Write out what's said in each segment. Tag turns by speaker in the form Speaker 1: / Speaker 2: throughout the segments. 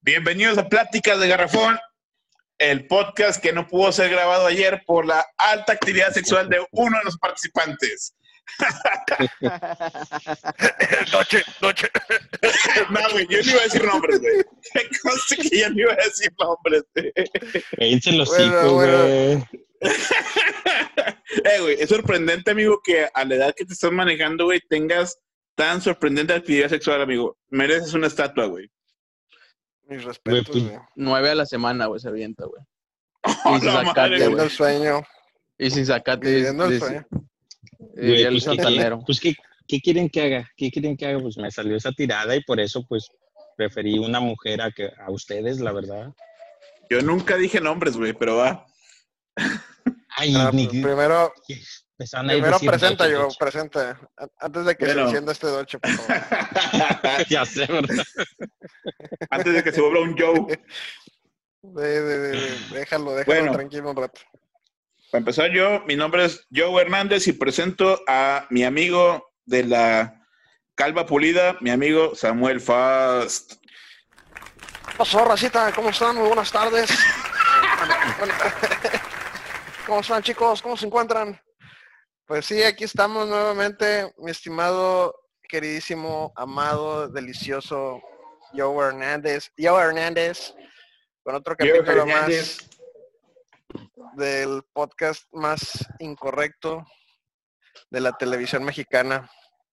Speaker 1: Bienvenidos a Pláticas de Garrafón, el podcast que no pudo ser grabado ayer por la alta actividad sexual de uno de los participantes.
Speaker 2: noche, noche.
Speaker 1: no, güey, yo no iba a decir nombres, güey. Me consta que yo no iba a decir nombres.
Speaker 3: Cállense los
Speaker 2: Bueno,
Speaker 3: hijos,
Speaker 2: bueno.
Speaker 3: güey.
Speaker 1: Eh, güey, es sorprendente, amigo, que a la edad que te estás manejando, güey, tengas tan sorprendente actividad sexual, amigo. Mereces una estatua, güey.
Speaker 2: Mis respetos,
Speaker 3: pues,
Speaker 2: güey.
Speaker 4: Nueve a la semana, güey, se avienta, güey.
Speaker 1: ¡Oh,
Speaker 4: Y sin
Speaker 1: madre,
Speaker 2: Viviendo
Speaker 1: güey!
Speaker 2: el sueño.
Speaker 4: Y sin
Speaker 2: Viviendo el sueño.
Speaker 3: Güey,
Speaker 4: diría el
Speaker 3: pues, ¿qué, quieren- pues, ¿qué, qué quieren que haga? ¿Qué quieren que haga? Pues me salió esa tirada y por eso, pues, preferí una mujer a, que, a ustedes, la verdad.
Speaker 1: Yo nunca dije nombres, güey, pero va.
Speaker 3: Ay,
Speaker 2: Ah,
Speaker 3: ni...
Speaker 2: pues, primero, primero presenta yo, presenta. Antes de que
Speaker 1: Bueno.
Speaker 2: se encienda este doche, por favor.
Speaker 3: Ya sé, ¿verdad?
Speaker 1: Antes de que se vuelva un Joe.
Speaker 2: De- de- de- de- déjalo, déjalo
Speaker 1: Bueno.
Speaker 2: tranquilo un rato.
Speaker 1: Para empezar yo, mi nombre es Joe Hernández y presento a mi amigo de la calva pulida, mi amigo Samuel Fast.
Speaker 2: ¿Qué pasó, racita? ¿Cómo están? Muy buenas tardes. ¿Cómo están, chicos? ¿Cómo se encuentran? Pues sí, aquí estamos nuevamente, mi estimado, queridísimo, amado, delicioso Joe Hernández. Joe Hernández, con otro
Speaker 1: Joe
Speaker 2: capítulo
Speaker 1: Hernández.
Speaker 2: más del podcast más incorrecto de la televisión mexicana.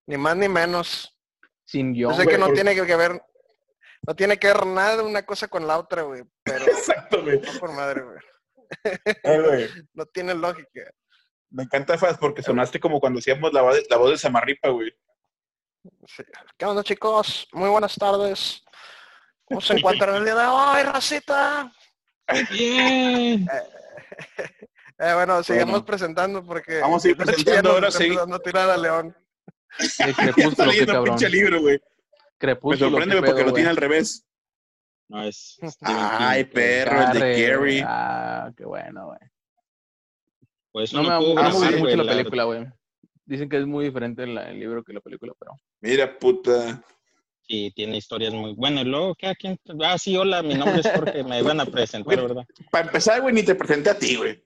Speaker 2: Ni más ni menos.
Speaker 4: Sin
Speaker 2: Yo
Speaker 4: guion.
Speaker 2: sé que no tiene que ver, no tiene que ver nada de una cosa con la otra, güey. Pero
Speaker 1: Exacto, güey.
Speaker 2: no por madre, güey.
Speaker 1: Eh.
Speaker 2: No tiene lógica.
Speaker 1: Me encanta Fast porque sonaste como cuando hacíamos la voz de, la voz de Samarripa, güey.
Speaker 2: Sí. ¿Qué onda, chicos? Muy buenas tardes. ¿Cómo se encuentran el día de hoy, racita?
Speaker 3: Bien.
Speaker 2: Eh, bueno, sigamos
Speaker 1: Bueno.
Speaker 2: presentando porque
Speaker 1: Vamos a ir presentando ahora
Speaker 2: está
Speaker 1: sí.
Speaker 2: a tirar a León.
Speaker 4: Crepúsculo, qué cabrón.
Speaker 1: pinche libro, güey. Me sorprende, porque lo tiene al revés.
Speaker 3: No, es...
Speaker 1: Ay,
Speaker 3: King,
Speaker 1: perro, el de Gary.
Speaker 4: Ah, qué bueno, güey.
Speaker 3: Pues
Speaker 4: No me
Speaker 3: no puedo
Speaker 4: me gusta
Speaker 1: sí,
Speaker 3: grabar,
Speaker 4: mucho la película, güey. Dicen que es muy diferente el, el libro que la película, pero...
Speaker 1: Mira, puta.
Speaker 3: Sí, tiene historias muy buenas. Y luego, ¿qué? ¿A quién? Ah, sí, hola, mi nombre es Jorge. Me iban a presentar, ¿verdad?
Speaker 1: Para empezar, güey, ni te presenté a ti, güey.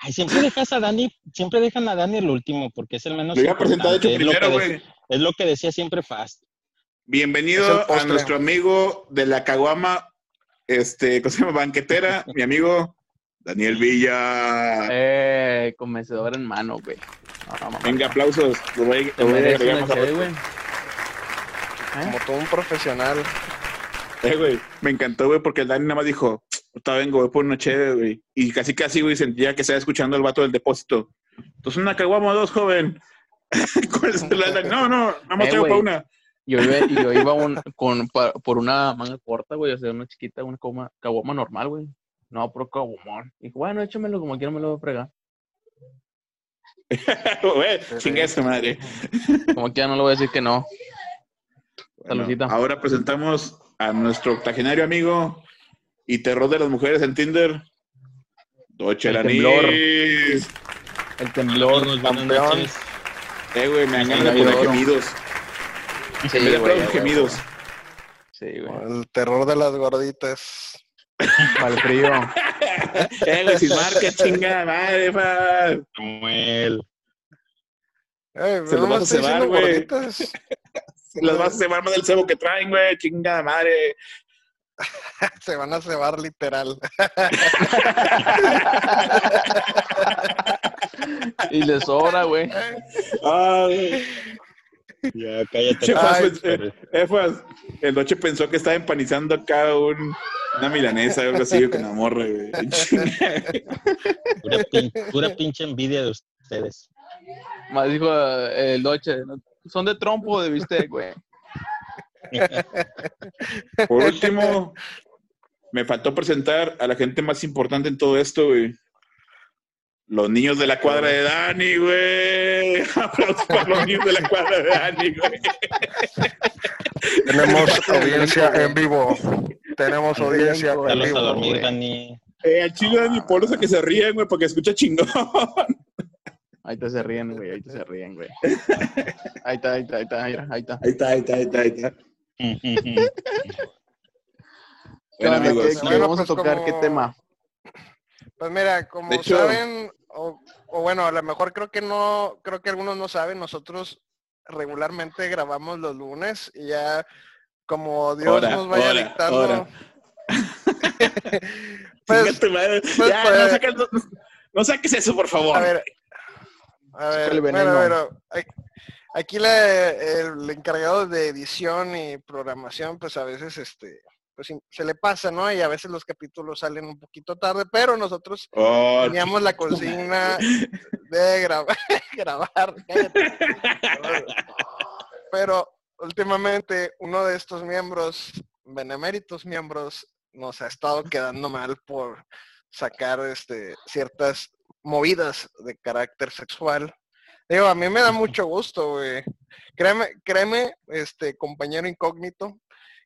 Speaker 3: Ay, siempre dejas a Dani, siempre dejan a Dani el último, porque es el menos
Speaker 1: Lo iba a presentar, de
Speaker 3: lo
Speaker 1: primero, güey.
Speaker 3: Es lo que decía siempre Fast.
Speaker 1: Bienvenido a nuestro amigo de la Caguama, este, ¿cómo se llama? Banquetera, mi amigo Daniel Villa.
Speaker 4: Eh, convencedor en mano, güey. No, no, mamá.
Speaker 1: Venga, aplausos. Lo voy,
Speaker 4: Te
Speaker 1: lo voy a agregar más a
Speaker 4: cheve,
Speaker 1: rato.
Speaker 4: güey. ¿Eh?
Speaker 2: Como todo un profesional.
Speaker 1: Eh, güey, me encantó, güey, porque el Dani nada más dijo, ahorita vengo, voy por una chévere, güey. Y casi casi, güey, sentía que estaba escuchando el vato del depósito. Entonces, una caguama dos, joven. ¿Cuál es el Dani? No, no, nada más
Speaker 4: Eh, güey.
Speaker 1: para una.
Speaker 4: Yo iba, y yo iba un- con, pa- por una manga corta, güey, o sea, una chiquita, una coma, caguama normal, güey. No, pero caguamón. Y dije, bueno, échamelo como quiera, me lo voy a fregar.
Speaker 1: Güey, chinga esa madre.
Speaker 4: Como quiera, no le voy a decir que no.
Speaker 1: Ahora presentamos a nuestro octogenario amigo y terror de las mujeres en Tinder, Doche
Speaker 4: El temblor. El temblor.
Speaker 2: Campeón.
Speaker 3: noches.
Speaker 1: Eh, güey, me dan ganas de gemidos.
Speaker 4: Sí, güey,
Speaker 1: gemidos.
Speaker 4: Sí, güey.
Speaker 2: El terror de las gorditas.
Speaker 4: Para el frío.
Speaker 1: eh, güey, sin marca, chingada madre, fa.
Speaker 3: Samuel.
Speaker 2: Eh,
Speaker 1: Se
Speaker 2: me
Speaker 1: vas a cebar, güey. Las vas a cebar más del cebo que traen, güey, chingada madre.
Speaker 2: Se van a cebar literal.
Speaker 4: Y le sobra, güey.
Speaker 1: Ay,
Speaker 3: Ya, cállate. Pero-
Speaker 1: eh, Fast, el Doche pensó que estaba empanizando acá un, una milanesa o algo así con la morra, güey.
Speaker 3: Pura, pin- pura pinche envidia de ustedes.
Speaker 4: Más dijo eh, el Doche, ¿no? Son de trompo o de bistec, güey.
Speaker 1: Por último, me faltó presentar a la gente más importante en todo esto, güey. Los niños de la cuadra de Dani, güey. Aplausos para los niños de la cuadra de Dani, güey.
Speaker 2: Tenemos audiencia en vivo. Tenemos audiencia en vivo.
Speaker 3: dormir,
Speaker 2: güey.
Speaker 3: Dani.
Speaker 1: Eh, al chile Dani Polos a que se ríen, güey, porque escucha chingón.
Speaker 4: Ahí te se ríen, güey. Ahí te se ríen, güey. Ahí está, ahí está, ahí está, mira, ahí está.
Speaker 1: Ahí está, ahí está, ahí está, ahí está.
Speaker 4: ¿Qué
Speaker 1: Bueno, amigos.
Speaker 4: ¿Qué-
Speaker 2: Bueno,
Speaker 4: vamos a
Speaker 2: pues,
Speaker 4: tocar?
Speaker 2: como-
Speaker 4: ¿Qué tema?
Speaker 2: Pues mira, como
Speaker 1: hecho-
Speaker 2: saben, o, o bueno, a lo mejor creo que no, creo que algunos no saben, nosotros regularmente grabamos los lunes y ya como Dios
Speaker 1: Hora,
Speaker 2: nos vaya
Speaker 1: hora,
Speaker 2: dictando.
Speaker 1: hora.
Speaker 2: pues, pues,
Speaker 1: ya,
Speaker 2: pues,
Speaker 1: no, saques, no, no saques eso, por favor.
Speaker 2: a ver, a ver,
Speaker 4: el
Speaker 2: bueno,
Speaker 4: veneno.
Speaker 2: bueno, aquí- aquí la- el encargado de edición y programación, pues a veces este pues se le pasa, ¿no? Y a veces los capítulos salen un poquito tarde, pero nosotros
Speaker 1: Oh,
Speaker 2: teníamos la consigna de grabar, grabar. Pero últimamente uno de estos miembros, beneméritos miembros, nos ha estado quedando mal por sacar este ciertas movidas de carácter sexual. Digo, a mí me da mucho gusto, güey. Créeme, créeme, este compañero incógnito,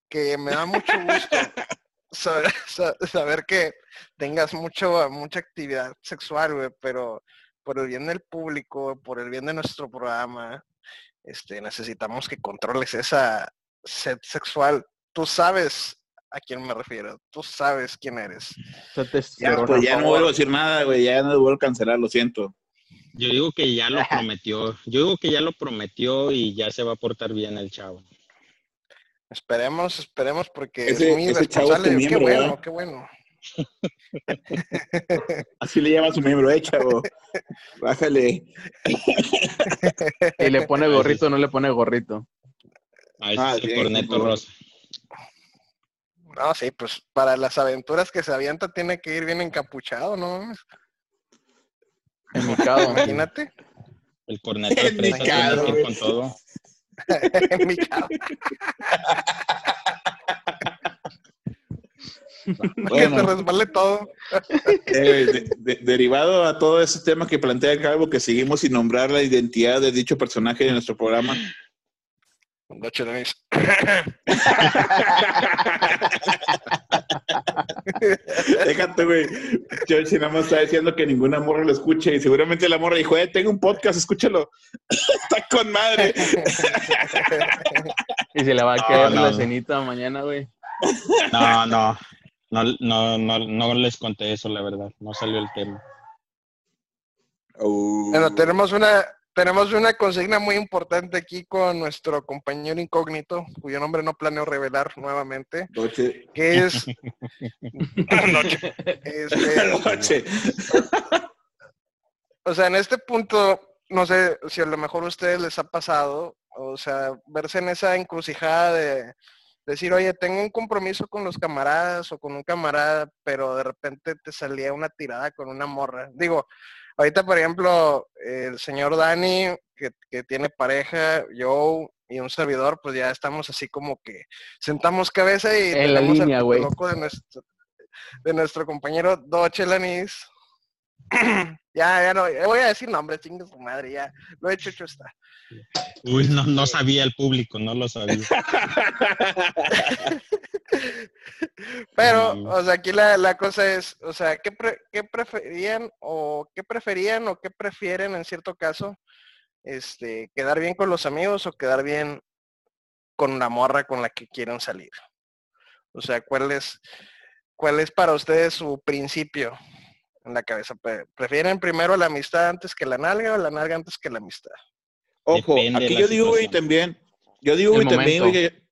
Speaker 2: que me da mucho gusto saber, sa- saber que tengas mucho, mucha actividad sexual, güey, pero por el bien del público, por el bien de nuestro programa, este, necesitamos que controles esa sed sexual. Tú sabes a quién me refiero, tú sabes quién eres.
Speaker 1: Ya, pues ya no vuelvo a decir nada, güey. Ya no vuelvo a cancelar, lo siento.
Speaker 3: Yo digo que ya lo prometió. Yo digo que ya lo prometió y ya se va a portar bien el chavo.
Speaker 2: Esperemos, esperemos, porque
Speaker 1: Ese-
Speaker 2: es muy
Speaker 1: ese chavo es tu
Speaker 2: responsable. qué bueno,
Speaker 1: ¿verdad?
Speaker 2: qué bueno.
Speaker 1: Así le llama a su miembro, eh, chavo. Bájale.
Speaker 4: Y le pone gorrito no le pone gorrito.
Speaker 3: A ese
Speaker 1: Ah,
Speaker 3: es el corneto rosa.
Speaker 2: No, sí, pues para las aventuras que se avienta tiene que ir bien encapuchado, ¿no?
Speaker 4: Enmicado.
Speaker 2: Imagínate.
Speaker 3: El corneto de
Speaker 1: El
Speaker 3: fresa tiene que ir con todo.
Speaker 2: Enmicado. Que se
Speaker 1: Bueno,
Speaker 2: resbale todo.
Speaker 1: eh, de- de- derivado a todo ese tema que plantea Calvo, que seguimos sin nombrar la identidad de dicho personaje de nuestro programa.
Speaker 2: No, chilenis.
Speaker 1: Déjate, güey. Churchill nada más está diciendo que ninguna morra lo escuche y seguramente la morra dijo, eh, tengo un podcast, escúchalo. está con madre.
Speaker 4: Y se le va a
Speaker 3: no,
Speaker 4: la cenita mañana, güey.
Speaker 3: No, no. No, no, no, no les conté eso, la verdad. No salió el tema.
Speaker 2: Bueno, tenemos una, tenemos una consigna muy importante aquí con nuestro compañero incógnito, cuyo nombre no planeo revelar nuevamente,
Speaker 1: Noche.
Speaker 2: que es Noche. Este,
Speaker 1: Noche.
Speaker 2: o sea, en este punto, no sé si a lo mejor a ustedes les ha pasado, o sea, verse en esa encrucijada de decir, oye, tengo un compromiso con los camaradas o con un camarada, pero de repente te salía una tirada con una morra. Digo, ahorita, por ejemplo, el señor Dani, que, que tiene pareja, yo y un servidor, pues ya estamos así como que sentamos cabeza y
Speaker 4: En la línea, güey.
Speaker 2: loco de nuestro, de nuestro compañero Doche Lanis. ya, ya no, voy a decir nombre, chingue su madre, ya. Lo hecho, hecho está.
Speaker 3: Uy, no, no sabía el público, no lo sabía.
Speaker 2: Pero,
Speaker 3: Mm.
Speaker 2: o sea, aquí la, la cosa es, o sea, ¿qué, pre- qué preferían o qué preferían o qué prefieren en cierto caso? Este, quedar bien con los amigos o quedar bien con la morra con la que quieren salir. O sea, ¿cuál es, cuál es para ustedes su principio en la cabeza? Pre- ¿Prefieren primero la amistad antes que la nalga o la nalga antes que la amistad?
Speaker 1: Ojo,
Speaker 3: Depende
Speaker 1: aquí yo digo, güey,
Speaker 3: situación.
Speaker 1: también. Yo digo, güey, también, güey, que,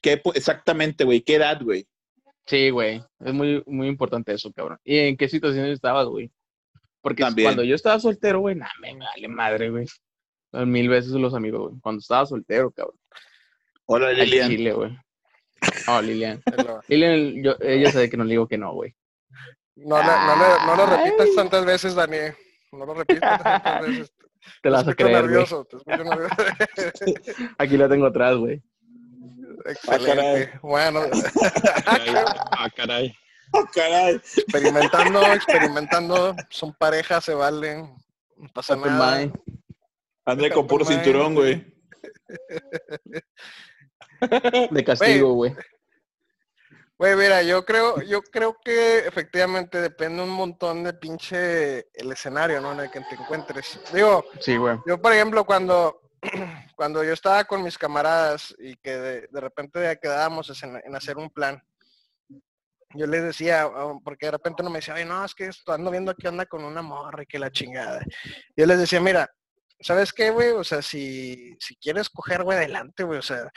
Speaker 1: que, pues, exactamente, güey, ¿qué edad, güey?
Speaker 4: Sí, güey. Es muy, muy importante eso, cabrón. ¿Y en qué situaciones estabas, güey? Porque
Speaker 1: También.
Speaker 4: cuando yo estaba soltero, güey, nada, me vale madre, güey. Mil veces los amigos, güey. Cuando estaba soltero, cabrón.
Speaker 1: Hola, Lilian.
Speaker 4: Chile, güey. No, Lilian. Lilian, yo, ella sabe que no le digo que no, güey.
Speaker 2: No, no, le- no lo repitas tantas veces, Dani. No lo repitas tantas veces.
Speaker 4: Te la vas a
Speaker 2: escucho
Speaker 4: creer,
Speaker 2: nervioso, te escucho nervioso.
Speaker 4: Aquí la tengo atrás, güey.
Speaker 2: Excelente. bueno,
Speaker 3: Ah, caray.
Speaker 1: Oh, caray.
Speaker 2: experimentando, experimentando. Son parejas, se valen. No pasa
Speaker 4: Open
Speaker 2: nada.
Speaker 4: mind.
Speaker 1: Ande con puro
Speaker 2: mind.
Speaker 1: cinturón, güey.
Speaker 4: De castigo, güey.
Speaker 2: Güey, mira, yo creo, yo creo que efectivamente depende un montón de pinche el escenario, ¿no? En el que te encuentres. Digo,
Speaker 4: Sí, güey.
Speaker 2: yo por ejemplo cuando, cuando yo estaba con mis camaradas y que de, de repente ya quedábamos en, en hacer un plan, yo les decía, ah, porque de repente uno me decía, ay, no, es que esto, ando viendo que anda con una morra y que la chingada. Yo les decía, mira, ¿sabes qué, güey? O sea, si, si quieres coger, güey, adelante, güey. O sea,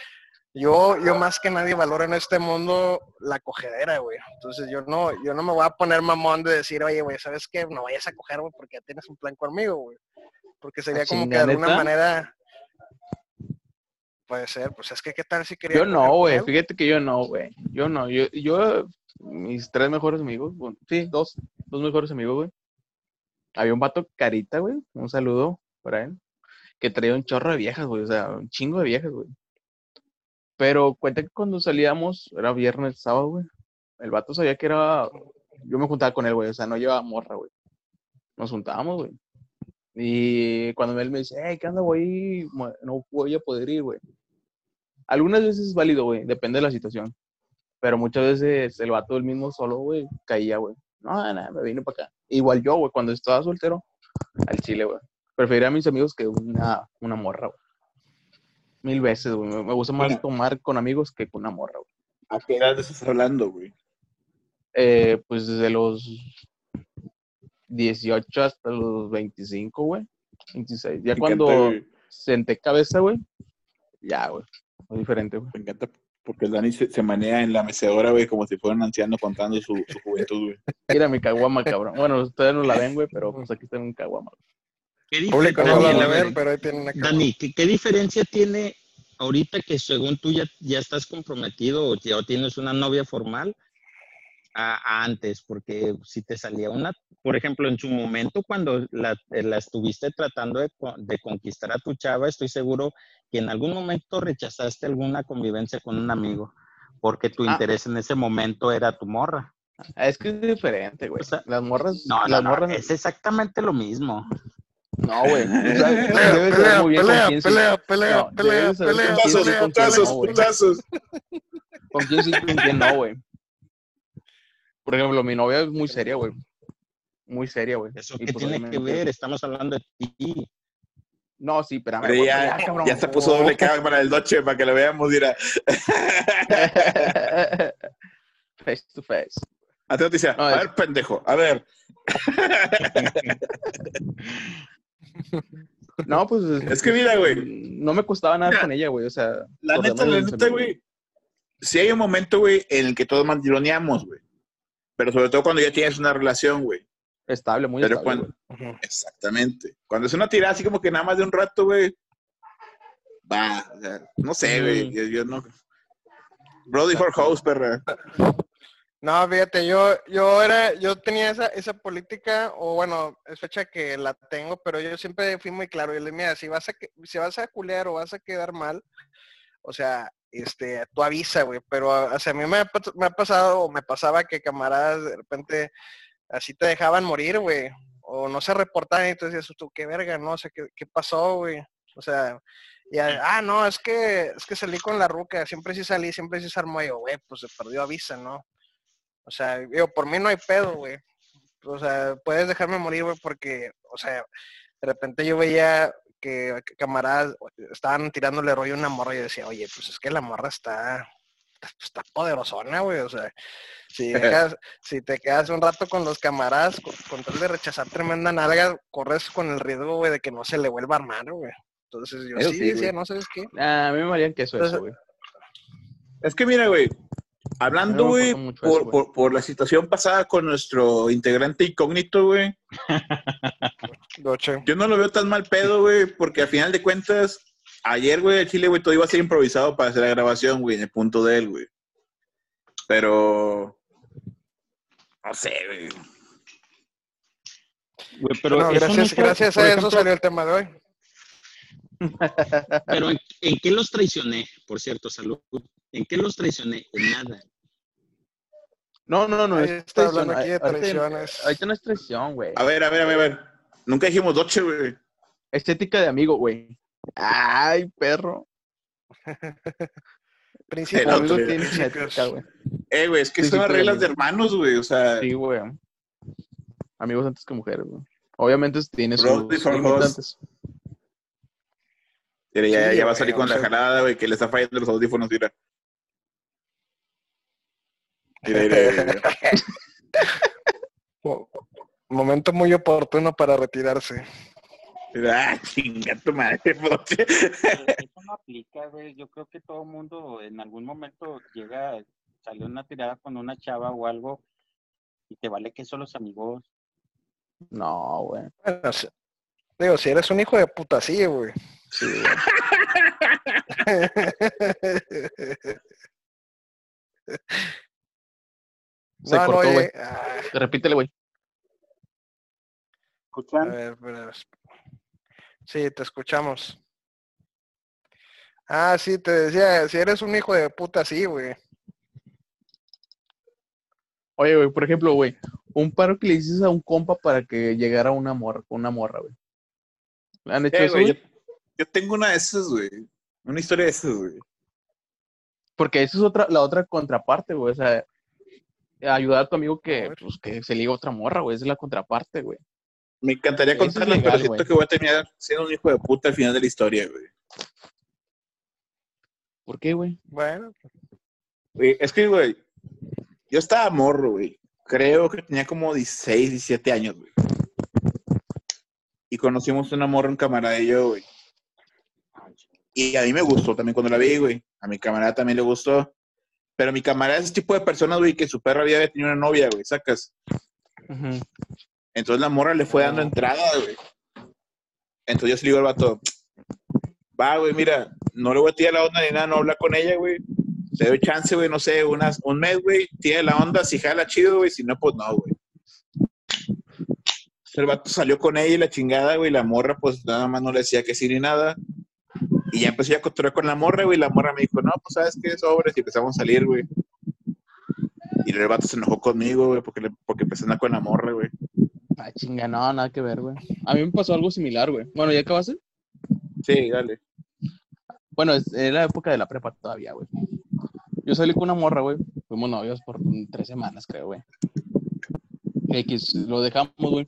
Speaker 2: yo, yo más que nadie valoro en este mundo la cogedera, güey. Entonces yo no, yo no me voy a poner mamón de decir, oye, güey, ¿sabes qué? No vayas a coger, güey, porque ya tienes un plan conmigo, güey. Porque sería como que de alguna manera... Puede ser, pues es que qué tal si quería
Speaker 4: Yo no, güey. Fíjate que yo no, güey. Yo no. Yo, yo, mis tres mejores amigos, bueno, sí, dos, dos mejores amigos, güey. Había un vato carita, güey. Un saludo para él. Que traía un chorro de viejas, güey. O sea, un chingo de viejas, güey. Pero cuenta que cuando salíamos, era viernes, sábado, güey. El vato sabía que era. Yo me juntaba con él, güey. O sea, no llevaba morra, güey. Nos juntábamos, güey. Y cuando él me dice, hey, ¿qué onda, güey? No voy a poder ir, güey. Algunas veces es válido, güey. Depende de la situación. Pero muchas veces el vato del mismo solo, güey, caía, güey. No, nada, me vine para acá. Igual yo, güey, cuando estaba soltero, al chile, güey. Prefería a mis amigos que una, una morra, güey. Mil veces, güey. Me gusta más
Speaker 1: Mira.
Speaker 4: tomar con amigos que con una morra, güey.
Speaker 1: ¿A qué edad estás hablando, güey?
Speaker 4: Eh, pues desde los 18 hasta los 25, güey. 26. Ya
Speaker 1: Me
Speaker 4: cuando
Speaker 1: encanta, güey.
Speaker 4: senté cabeza, güey. Ya, güey. Muy diferente, güey.
Speaker 1: Me encanta porque el Dani se, se manea en la mecedora, güey, como si fuera un anciano contando su, su juventud, güey.
Speaker 4: Mira mi caguama, cabrón. Bueno, ustedes no la ven, güey, pero pues aquí está un caguama.
Speaker 3: ¿Qué
Speaker 2: Público
Speaker 3: diferencia- Dani,
Speaker 2: a
Speaker 3: ver,
Speaker 2: pero ahí una.
Speaker 3: Dani, ¿qué, qué diferencia tiene ahorita que según tú ya, ya estás comprometido o ya tienes una novia formal a, a antes? Porque si te salía una, por ejemplo, en su momento cuando la, eh, la estuviste tratando de, co- de conquistar a tu chava, estoy seguro que en algún momento rechazaste alguna convivencia con un amigo porque tu
Speaker 4: Ah.
Speaker 3: interés en ese momento era tu morra.
Speaker 4: Es que es diferente, güey.
Speaker 3: O sea,
Speaker 4: Las morras.
Speaker 3: No,
Speaker 4: las
Speaker 3: no,
Speaker 4: morras.
Speaker 3: es exactamente lo mismo.
Speaker 4: No, güey. O sea,
Speaker 2: Pelea,
Speaker 4: debes saber
Speaker 2: pelea,
Speaker 4: muy bien con
Speaker 2: pelea,
Speaker 4: quién
Speaker 2: pelea, pelea,
Speaker 4: no,
Speaker 2: pelea, pelea,
Speaker 4: con quién sí,
Speaker 2: pelea,
Speaker 1: putazos,
Speaker 4: no, güey.
Speaker 1: putazos.
Speaker 4: Con quién sí, con quién no, güey. Por ejemplo, mi novia es muy seria, güey. Muy seria, güey.
Speaker 3: ¿Eso
Speaker 4: Y
Speaker 3: qué
Speaker 4: pues,
Speaker 3: tiene que ver? Estamos hablando de ti.
Speaker 4: No, sí, güey,
Speaker 1: ya,
Speaker 4: cabrón.
Speaker 1: ya se puso doble cámara del Doche para que lo veamos, mira.
Speaker 4: face to face.
Speaker 1: A ti noticia.
Speaker 4: No,
Speaker 1: a
Speaker 4: es-
Speaker 1: ver, pendejo. A ver.
Speaker 4: No, pues.
Speaker 1: Es que mira, güey.
Speaker 4: No me costaba nada
Speaker 1: Mira,
Speaker 4: con ella, güey. O sea.
Speaker 1: La neta, la neta, güey. Sí hay un momento, güey, en el que todos mandironeamos, güey. Pero sobre todo cuando ya tienes una relación, güey.
Speaker 4: Estable, muy
Speaker 1: Pero
Speaker 4: estable.
Speaker 1: cuando-. Exactamente. Cuando es una tirada así como que nada más de un rato, güey. Va, o sea, no sé, güey.
Speaker 4: Mm.
Speaker 1: Yo, yo no. Brody for house, perra.
Speaker 2: No, fíjate, yo, yo era, yo tenía esa, esa política, o bueno, es fecha que la tengo, pero yo siempre fui muy claro. Yo le dije, mira, si vas a, si vas a culear o vas a quedar mal, o sea, este, tú avisa, güey. Pero, o sea, a mí me ha, pas- me ha pasado, o me pasaba que camaradas de repente así te dejaban morir, güey. O no se reportaban y tú decías, tú, qué verga, ¿no? O sea, ¿qué, qué pasó, güey? O sea, y, ah, no, es que, es que salí con la ruca, siempre sí salí, siempre sí se armó, yo, güey, pues se perdió avisa, ¿no? O sea, digo, por mí no hay pedo, güey. O sea, puedes dejarme morir, güey, porque, o sea, de repente yo veía que, que camaradas estaban tirándole rollo a una morra y yo decía, oye, pues es que la morra está, está poderosona, güey. O sea, si, dejas- si te quedas un rato con los camaradas, con, con tal de rechazar tremenda nalga, corres con el riesgo, güey, de que no se le vuelva a armar, güey. Entonces yo
Speaker 1: Eso
Speaker 2: sí,
Speaker 1: sí,
Speaker 2: decía, no sabes qué.
Speaker 4: Ah, a mí me valían queso eso, güey.
Speaker 1: Es que mira, güey. Hablando, güey, por, la situación pasada con nuestro integrante incógnito, güey. Yo no lo veo tan mal pedo, güey, porque al final de cuentas, ayer, güey, el Chile, güey, todo iba a ser improvisado para hacer la grabación, güey, en el punto de él, güey. Pero. No sé, güey.
Speaker 3: Pero no
Speaker 2: gracias,
Speaker 3: fue-
Speaker 2: gracias a eso salió el tema de hoy.
Speaker 3: Pero ¿en, en qué los traicioné? Por cierto, salud. ¿En qué los traicioné? En nada.
Speaker 4: No, no, no.
Speaker 2: Ahí
Speaker 4: es
Speaker 2: está hablando
Speaker 4: traición.
Speaker 2: aquí de traiciones.
Speaker 4: Ahorita no es traición, güey.
Speaker 1: A ver, a ver, a ver, a ver. Nunca dijimos doche, güey.
Speaker 4: Estética de amigo, güey. Ay, perro. Conmigo
Speaker 1: otro,
Speaker 4: tiene genética, güey.
Speaker 1: Eh, güey, es que
Speaker 4: Sí,
Speaker 1: son reglas de
Speaker 4: pero-
Speaker 1: hermanos, güey. O sea,
Speaker 4: Sí, güey. Amigos antes que mujeres, güey. Obviamente tiene sus limitantes.
Speaker 1: mira, ya,
Speaker 2: Sí,
Speaker 1: ya va a salir con la jalada, güey, que le está fallando los audífonos, mira. Mira, mira, mira, mira.
Speaker 2: Mo- Momento muy oportuno para retirarse.
Speaker 1: Ah, chinga tu madre, boche.
Speaker 3: Eso no aplica, güey. Yo creo que todo mundo en algún momento llega, salió una tirada con una chava o algo y te vale que son los amigos.
Speaker 4: No, güey.
Speaker 2: Bueno, si- digo, si eres un hijo de puta, sí, güey.
Speaker 4: Sí, güey. Se
Speaker 2: no, no,
Speaker 4: cortó, güey.
Speaker 2: oye, ah,
Speaker 4: Repítele, güey.
Speaker 2: a
Speaker 3: ¿Escuchan?
Speaker 2: ver, espera, Sí, te escuchamos. Ah, sí, te decía, si eres un hijo de puta, sí, güey.
Speaker 4: Oye, güey, por ejemplo, güey, un paro que le dices a un compa para que llegara una morra, una morra, güey. ¿Le ¿Han hecho
Speaker 1: Eh,
Speaker 4: eso,
Speaker 1: güey, yo,
Speaker 4: güey?
Speaker 1: yo tengo una de esas, güey. Una historia de esas, güey.
Speaker 4: Porque esa es otra, la otra contraparte, güey. O sea, ayudar a tu amigo que, pues, que se liga a otra morra, güey. Esa es la contraparte, güey.
Speaker 1: Me encantaría
Speaker 4: es
Speaker 1: contarla,
Speaker 4: legal,
Speaker 1: pero siento
Speaker 4: güey.
Speaker 1: que voy a terminar siendo un hijo de puta al final de la historia, güey.
Speaker 4: ¿Por qué, güey?
Speaker 2: Bueno,
Speaker 1: Güey, Es que, güey, yo estaba morro, güey. Creo que tenía como 16, 17 años, güey. Y conocimos una morra, un camarada y yo, güey. Y a mí me gustó también cuando la vi, güey. A mi camarada también le gustó. Pero mi camarada es ese tipo de personas, güey, que su perra había tenido una novia, güey, sacas. Entonces la morra le fue dando
Speaker 4: Oh.
Speaker 1: entrada, güey. Entonces yo se le digo al vato, va, güey, mira, no le voy a tirar la onda ni nada, no habla con ella, güey. Le doy chance, güey, no sé, unas, un mes, güey, tiene la onda, si jala chido, güey, si no, pues no, güey. El vato salió con ella y la chingada, güey, la morra, pues nada más no le decía que sí ni nada. Y ya empecé a costurar con la morra, güey, y la morra me dijo, no, pues sabes qué, sobres, y empezamos a salir, güey. Y el vato se enojó conmigo, güey, porque, le- porque empecé a andar con la morra, güey.
Speaker 4: Ah, chinga, no, nada que ver, güey. A mí me pasó algo similar, güey. Bueno, ¿ya acabaste?
Speaker 1: Sí, dale.
Speaker 4: Bueno, es, era la época de la prepa todavía, güey. Yo salí con una morra, güey. Fuimos novios por tres semanas, creo, güey. X, lo dejamos, güey.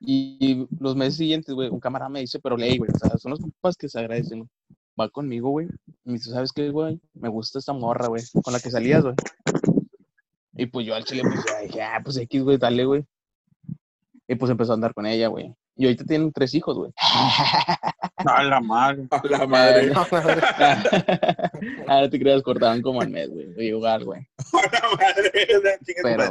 Speaker 4: Y los meses siguientes, güey, un camarada me dice, pero ley, güey. O sea, son los compas que se agradecen, güey. Va conmigo, güey. Y me dice, ¿sabes qué, güey? Me gusta esta morra, güey. Con la que salías, güey. Y pues yo al chile, pues dije, ah, pues X, güey, dale, güey. Y pues empezó a andar con ella, güey. Y ahorita tienen tres hijos, güey.
Speaker 3: A la madre.
Speaker 1: A la madre.
Speaker 4: ah, no te creas, cortaban como al mes, güey. De jugar, güey. Pero,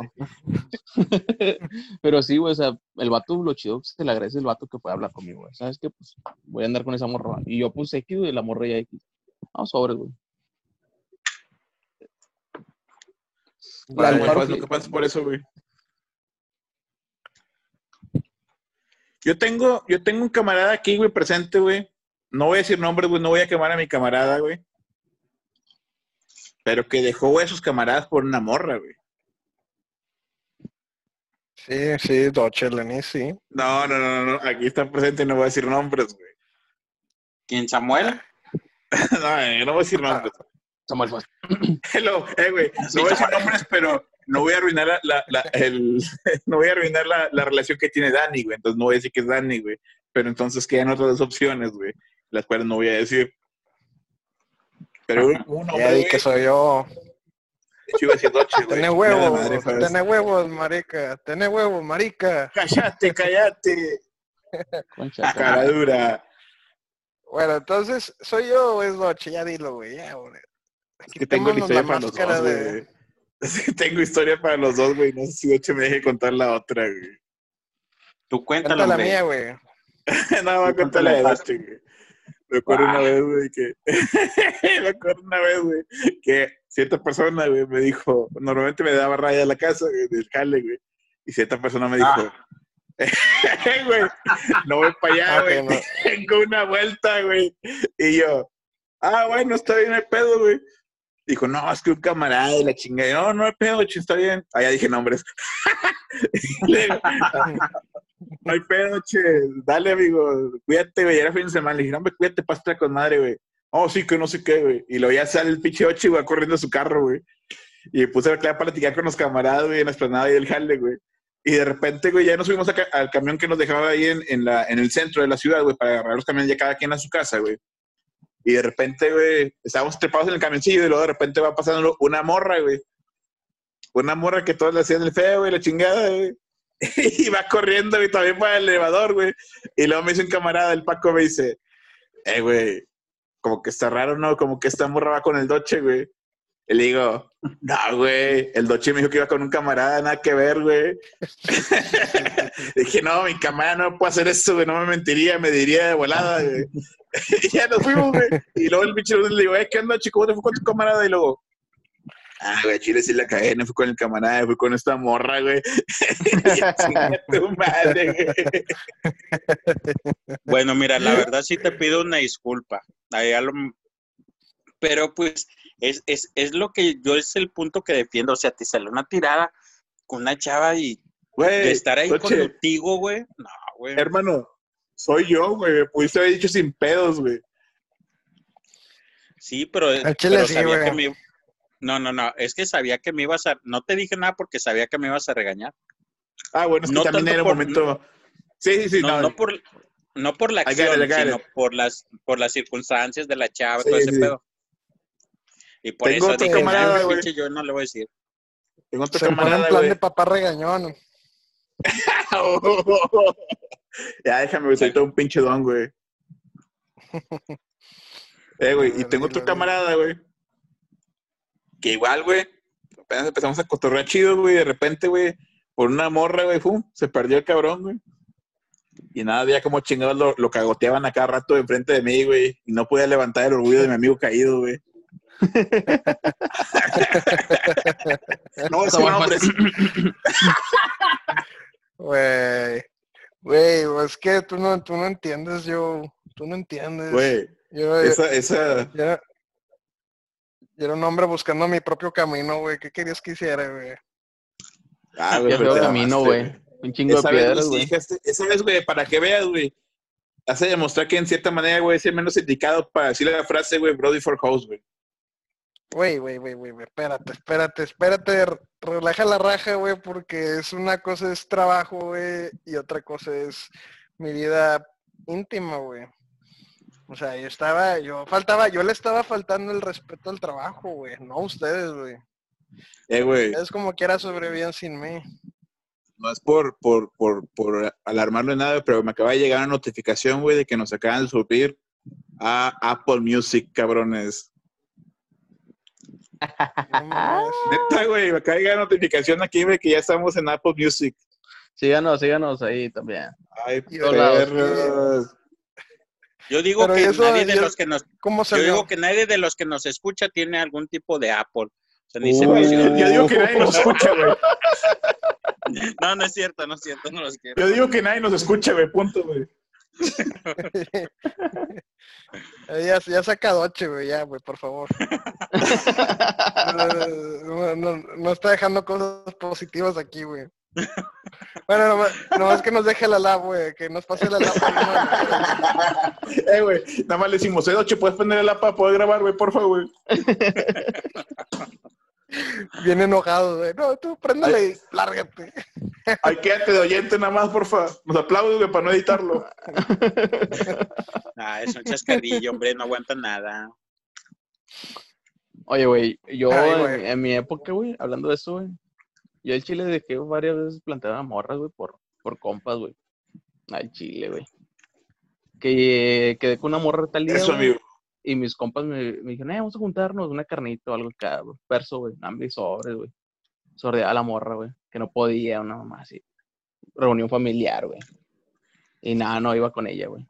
Speaker 4: pero sí, güey, o sea, el vato, lo chido, se le agradece el vato que fue a hablar conmigo, güey. ¿Sabes qué? Pues voy a andar con esa morra. Y yo puse X, güey, la morra ya X. Vamos sobres, güey.
Speaker 1: Vale, pues,
Speaker 4: que-
Speaker 1: que pasa es por eso, güey. Yo tengo, yo tengo un camarada aquí, güey, presente, güey. No voy a decir nombres, güey, no voy a quemar a mi camarada, güey. Pero que dejó, a sus camaradas por una morra, güey.
Speaker 2: sí, sí, Doche Lenny, sí.
Speaker 1: No, no, no, no, aquí está presente y no voy a decir nombres, güey.
Speaker 3: ¿Quién, Samuel?
Speaker 1: No, eh, no voy a decir nombres.
Speaker 4: Samuel Fos.
Speaker 1: Hello, eh, güey, no voy a decir nombres, pero no voy a arruinar la, la- la- el, no voy a arruinar la, la relación que tiene Dani, güey. Entonces no voy a decir que es Dani, güey. Pero entonces quedan otras dos opciones, güey, las cuales no voy a decir. Pero un- un
Speaker 2: Ya
Speaker 1: hombre,
Speaker 2: di
Speaker 1: güey,
Speaker 2: que soy yo.
Speaker 1: yo iba a decir Doche, güey.
Speaker 2: Tené
Speaker 1: Chingada
Speaker 2: huevos,
Speaker 1: madre, Fabio.
Speaker 2: tené huevos, marica. Tené huevos, marica.
Speaker 1: Cállate, cállate,
Speaker 4: Concha,
Speaker 1: cara dura.
Speaker 2: Bueno, entonces, ¿soy yo o es Doche? Ya dilo, güey. Ya, güey.
Speaker 1: Es que tengo historia para los dos,
Speaker 2: de-
Speaker 1: güey. Es que tengo historia para los dos, güey. No sé si Doche me deje contar la otra, güey.
Speaker 3: Tú
Speaker 2: Cuenta
Speaker 3: cuéntalo,
Speaker 2: la mía, güey.
Speaker 1: no, voy a contar la de Doche, güey. Me acuerdo una vez, güey, que... me acuerdo una vez, güey, que cierta persona, güey, me dijo... Normalmente me daba raya a la casa, güey, del jale, güey. Y cierta persona me dijo... güey, no voy para allá,
Speaker 2: Ah,
Speaker 1: güey.
Speaker 2: no.
Speaker 1: Tengo una vuelta, güey. Y yo... Ah, bueno, está bien, hay pedo, güey. Dijo, no, es que un camarada de la chingada. No, no hay pedo, che, está bien. Ah, ya dije nombres. No hay pedo, che. Dale, amigo. Cuídate, güey. Era fin de semana. Le dije, no, hombre, cuídate, pastra con madre, güey. Oh, sí, que no sé qué, güey. Y luego ya sale el pinche Ochi, güey, corriendo a su carro, güey. Y me puse a platicar con los camaradas, güey, en la esplanada y el jale, güey. Y de repente, güey, ya nos subimos al camión que nos dejaba ahí en, en, la, en el centro de la ciudad, güey, para agarrar los camiones ya cada quien a su casa, güey. Y de repente, güey, estábamos trepados en el camioncillo y luego de repente va pasando una morra, güey. Una morra que todos le hacían el feo, güey, la chingada, güey. Y va corriendo, güey, también para el elevador, güey. Y luego me dice un camarada, el Paco, me dice, eh, güey, como que está raro, ¿no? Como que esta morra va con el Doche, güey. Y le digo, no, güey, el Doche me dijo que iba con un camarada, nada que ver, güey. Dije, no, mi camarada no puede hacer eso, güey, no me mentiría, me diría de volada, güey. y ya nos fuimos, güey. Y luego el pinche le digo, eh, ¿qué onda, chico? ¿Cómo te fue con tu camarada? Y luego, ah, güey, Chile sí la cagué, no fui con el camarada, fui con esta morra, güey. tu madre, güey.
Speaker 3: Bueno, mira, la verdad sí te pido una disculpa. Lo- Pero pues es, es, es lo que yo es el punto que defiendo. O sea, te sale una tirada con una chava y
Speaker 1: Güey,
Speaker 3: de estar ahí
Speaker 1: Doche,
Speaker 3: contigo, güey. No, güey.
Speaker 1: hermano, soy yo, güey, me pudiste haber dicho sin pedos, güey.
Speaker 3: Sí, pero, pero
Speaker 2: sí,
Speaker 3: sabía
Speaker 2: güey.
Speaker 3: que me... No, no, no, es que sabía que me ibas a... No te dije nada porque sabía que me ibas a regañar.
Speaker 1: Ah, bueno, es que
Speaker 3: No
Speaker 1: también era un
Speaker 3: por-
Speaker 1: momento. Sí, sí, sí,
Speaker 3: no,
Speaker 1: no.
Speaker 3: no por, no por la
Speaker 1: it,
Speaker 3: acción, sino por las, por las circunstancias de la chava,
Speaker 1: Sí,
Speaker 3: todo ese
Speaker 1: sí.
Speaker 3: pedo. Y por
Speaker 1: Tengo
Speaker 3: eso
Speaker 1: otro
Speaker 3: dije,
Speaker 1: camarada,
Speaker 3: "Nah,
Speaker 1: güey".
Speaker 3: pinche, yo no le voy a decir.
Speaker 1: Tengo otro
Speaker 2: Se pone en
Speaker 1: camarada,
Speaker 2: plan de papá regañón.
Speaker 1: ya, déjame, güey, soy todo un pinche don, güey. Eh, güey, y
Speaker 2: Dilo,
Speaker 1: tengo otro camarada, güey. Que igual, güey, apenas empezamos a cotorrear chido, güey, de repente, güey, por una morra, güey, ¡fum! se perdió el cabrón, güey. Y nada, ya como chingados lo, lo cagoteaban a cada rato enfrente de mí, güey, y no podía levantar el orgullo de mi amigo caído, güey. no, es
Speaker 4: Está más
Speaker 1: nombres.
Speaker 2: Güey. Güey, es que tú no, tú no entiendes, yo. Tú no entiendes.
Speaker 1: Güey,
Speaker 2: Yo,
Speaker 1: esa, esa,
Speaker 2: yo era, yo era un hombre buscando mi propio camino, güey. ¿Qué querías que hiciera, güey?
Speaker 1: Ah, güey, pero
Speaker 4: camino, güey. Un chingo de
Speaker 1: Esa
Speaker 4: piedras, güey.
Speaker 1: esa vez, güey, para que veas, güey, hace demostrar que en cierta manera, güey, es el menos indicado para decir la frase, güey, Brody for House, güey.
Speaker 2: Güey, güey, güey, güey, espérate, espérate, espérate, relaja la raja, güey, porque es una cosa es trabajo, güey, y otra cosa es mi vida íntima, güey. O sea, yo estaba, yo faltaba, yo le estaba faltando el respeto al trabajo, güey, no a ustedes, güey.
Speaker 1: Eh, güey,
Speaker 2: Es como quiera sobrevivían sin mí.
Speaker 1: no es por, por, por, por alarmarlo de nada, pero me acaba de llegar una notificación, güey, de que nos acaban de subir a Apple Music, cabrones.
Speaker 2: No mames.
Speaker 1: Neta, güey, me de llegar una notificación aquí, güey, que ya estamos en Apple Music.
Speaker 4: Síganos, síganos ahí también.
Speaker 1: Ay, perros.
Speaker 3: Yo digo
Speaker 2: Pero
Speaker 3: que
Speaker 2: eso-
Speaker 3: nadie de
Speaker 2: yo-
Speaker 3: los que nos...
Speaker 2: ¿Cómo
Speaker 3: Yo digo que nadie de los que nos escucha tiene algún tipo de Apple. O sea, ni se
Speaker 1: Uy,
Speaker 3: pusieron-
Speaker 1: yo digo que nadie nos escucha, güey.
Speaker 3: No, no es cierto, no es cierto, no los quiero.
Speaker 1: Yo digo que nadie nos escucha, güey, punto, güey.
Speaker 2: Eh, ya, ya saca doche, güey, ya, güey, por favor. No, no, no está dejando cosas positivas aquí, güey. Bueno, nomás, nomás que nos deje la lab, güey, que nos pase la lab.
Speaker 1: eh, güey, nada más le decimos, eh, Doche, ¿puedes poner el app para poder grabar, güey, por favor, güey?
Speaker 2: Bien enojado, güey. No, tú préndele y lárgate.
Speaker 1: Ay, quédate de oyente nada más, porfa. Nos aplaudes, güey, para no editarlo.
Speaker 3: Ah, es un chascarrillo, hombre, no aguanta nada.
Speaker 4: Oye, güey, yo
Speaker 2: Ay,
Speaker 4: en,
Speaker 2: güey.
Speaker 4: en mi época, güey, hablando de eso, güey, yo el chile dejé varias veces plantear a morras, güey, por, por compas, güey. Al chile, güey. Que quedé con una morra tal día,
Speaker 1: Eso,
Speaker 4: güey,
Speaker 1: amigo.
Speaker 4: Y mis compas me, me dijeron, eh, vamos a juntarnos, una carnita o algo acá, güey. Verso, güey, hambre y sobres, güey. Sordeaba a la morra, güey, que no podía, una mamá así. Reunión familiar, güey. Y nada, no iba con ella, güey.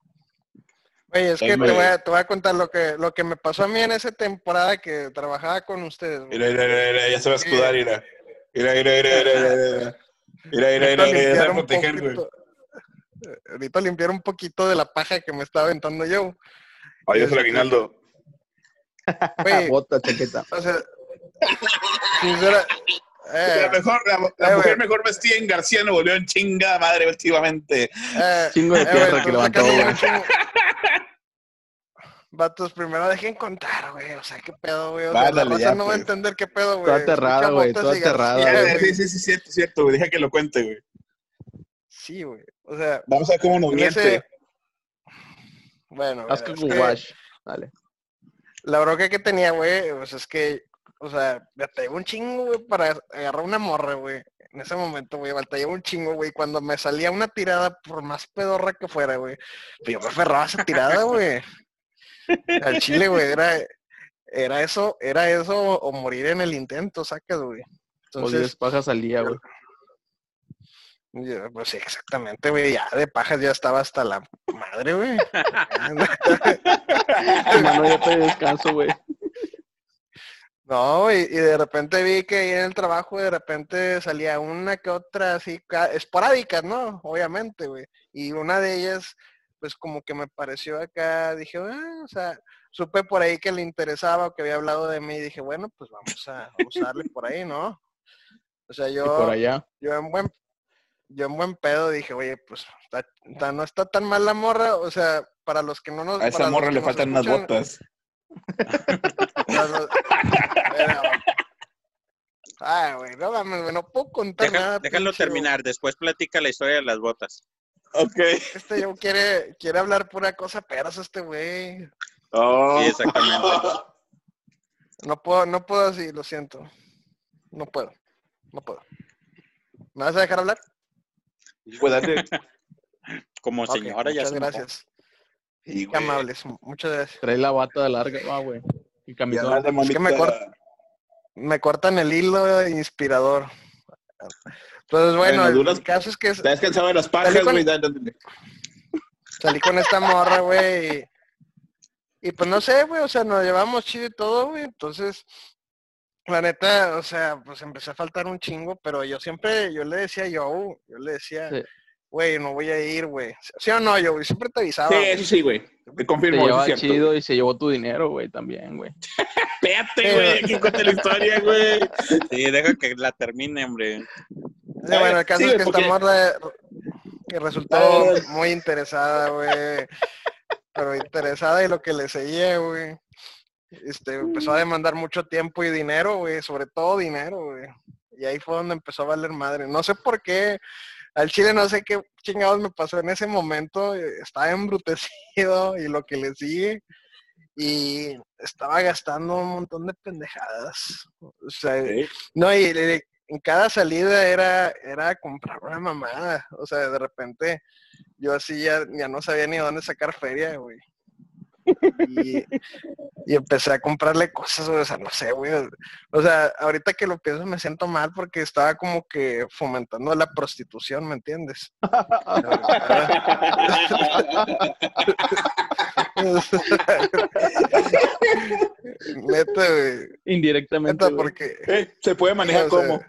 Speaker 2: Oye, es que te voy, a, te voy a contar lo que, lo que me pasó a mí en esa temporada que trabajaba con ustedes. güey.
Speaker 1: Mira, mira, mira, mira, ya se va a escudar, mira. Mira, mira, mira, mira, mira, mira. Mira, mira, mira, ya se
Speaker 2: limpiar
Speaker 1: va a
Speaker 2: un
Speaker 1: proteger, güey.
Speaker 2: poquito- eh, Ahorita limpiar un poquito de la paja que me estaba aventando yo.
Speaker 1: Adiós, el aguinaldo.
Speaker 4: Bota, chaqueta.
Speaker 2: o sea, sincera, eh,
Speaker 1: La, mejor, la, la
Speaker 2: eh,
Speaker 1: mujer mejor vestida en García Nuevo León, chingada madre, efectivamente.
Speaker 2: eh,
Speaker 4: Chingo de
Speaker 2: eh,
Speaker 4: tierra que levantó,
Speaker 2: Vatos, primero dejen contar, güey. O sea, qué pedo, güey. O sea, la
Speaker 1: ya,
Speaker 2: no va a
Speaker 1: pues.
Speaker 2: entender qué pedo, güey.
Speaker 4: Toda aterrada,
Speaker 2: Escucha
Speaker 4: güey, aterrada,
Speaker 2: güey.
Speaker 1: Sí, sí, sí, cierto, cierto, güey. Deja que lo cuente, güey.
Speaker 2: Sí, güey. O sea,
Speaker 1: Vamos a ver cómo nos
Speaker 2: ese-
Speaker 1: miente.
Speaker 2: Bueno,
Speaker 4: Haz que wash. Dale.
Speaker 2: la bronca que tenía, güey, pues es que, o sea, batallé un chingo, güey, para agarrar una morra, güey. En ese momento, güey, batallé un chingo, güey. Cuando me salía una tirada, por más pedorra que fuera, güey, pues yo me aferraba a esa tirada, güey. Al chile, güey, era, era eso, era eso o morir en el intento, sacas, güey.
Speaker 4: O 10
Speaker 2: Entonces,
Speaker 4: pajas al día, güey.
Speaker 2: Yo, pues sí, exactamente, güey, ya de pajas ya estaba hasta la madre, güey.
Speaker 4: Hermano, ya te descanso, güey.
Speaker 2: No, y, y de repente vi que ahí en el trabajo de repente salía una que otra así, ca- esporádicas, ¿no? Obviamente, güey. Y una de ellas, pues como que me pareció acá, dije, ah, o sea, supe por ahí que le interesaba o que había hablado de mí y dije, bueno, pues vamos a, vamos a darle por ahí, ¿no? O sea,
Speaker 4: Y por
Speaker 2: yo,
Speaker 4: allá.
Speaker 2: yo en buen, yo en buen pedo dije, oye, pues está- está- no está tan mal la morra, o sea, para los que no nos...
Speaker 1: A esa morra le faltan unas botas.
Speaker 2: los- Pero- Ay, güey, no mames, güey, no puedo contar
Speaker 5: Deja-
Speaker 2: nada.
Speaker 5: déjalo
Speaker 2: pinche,
Speaker 5: terminar, después platica la historia de las botas.
Speaker 1: Ok.
Speaker 2: Este yo quiere, quiere hablar pura cosa peras este güey.
Speaker 1: Oh.
Speaker 5: Sí, exactamente.
Speaker 2: No puedo, no puedo así, lo siento. No puedo. No puedo. ¿Me vas a dejar hablar?
Speaker 1: Date.
Speaker 5: Como
Speaker 2: Ok,
Speaker 5: señora ya
Speaker 2: muchas
Speaker 5: se
Speaker 2: gracias.
Speaker 1: Sí,
Speaker 2: amables, muchas gracias.
Speaker 4: Trae la bata de larga, va, güey. Y
Speaker 1: de
Speaker 2: Es que me corta. Me cortan el hilo inspirador. Entonces, bueno,
Speaker 1: Bueno,
Speaker 2: el,
Speaker 1: duras-
Speaker 2: el caso es que
Speaker 1: Te has cansado de las pajas,
Speaker 2: Salí con-
Speaker 1: güey.
Speaker 2: salí con esta morra, güey. Y, y pues no sé, güey, o sea, nos llevamos chido y todo, güey. Entonces, la neta, o sea, pues empecé a faltar un chingo, pero yo siempre, yo le decía yo, yo le decía,
Speaker 4: Sí.
Speaker 2: güey, no voy a ir, güey. ¿Sí o no, yo, güey? Siempre te avisaba.
Speaker 1: Sí, eso sí, güey. Te
Speaker 4: Se
Speaker 1: confirmo, eso
Speaker 4: lleva
Speaker 1: es cierto.
Speaker 4: chido y se llevó tu dinero, güey, también, güey.
Speaker 1: Espérate, güey. Aquí cuenta la historia, güey.
Speaker 5: Sí, deja que la termine, hombre.
Speaker 2: Sí, bueno, el caso
Speaker 1: Sí,
Speaker 2: es que
Speaker 1: porque-
Speaker 2: esta morra que resultó muy interesada, güey. Pero interesada y lo que le seguía, güey. Este, empezó a demandar mucho tiempo y dinero, güey. Sobre todo dinero, güey. Y ahí fue donde empezó a valer madre. No sé por qué. Al chile no sé qué chingados me pasó en ese momento. eh, Estaba embrutecido y lo que le sigue. Y estaba gastando un montón de pendejadas. O sea,
Speaker 1: Sí.
Speaker 2: no, y y en cada salida era, era comprar una mamada. O sea, de repente yo así ya, ya no sabía ni dónde sacar feria, güey. Y, y empecé a comprarle cosas, güey, o sea, no sé, güey. O sea, ahorita que lo pienso me siento mal porque estaba como que fomentando la prostitución, ¿me entiendes? Neta, güey.
Speaker 4: Indirectamente.
Speaker 2: Neta, porque...
Speaker 1: Eh, Se puede manejar
Speaker 2: O sea,
Speaker 1: como.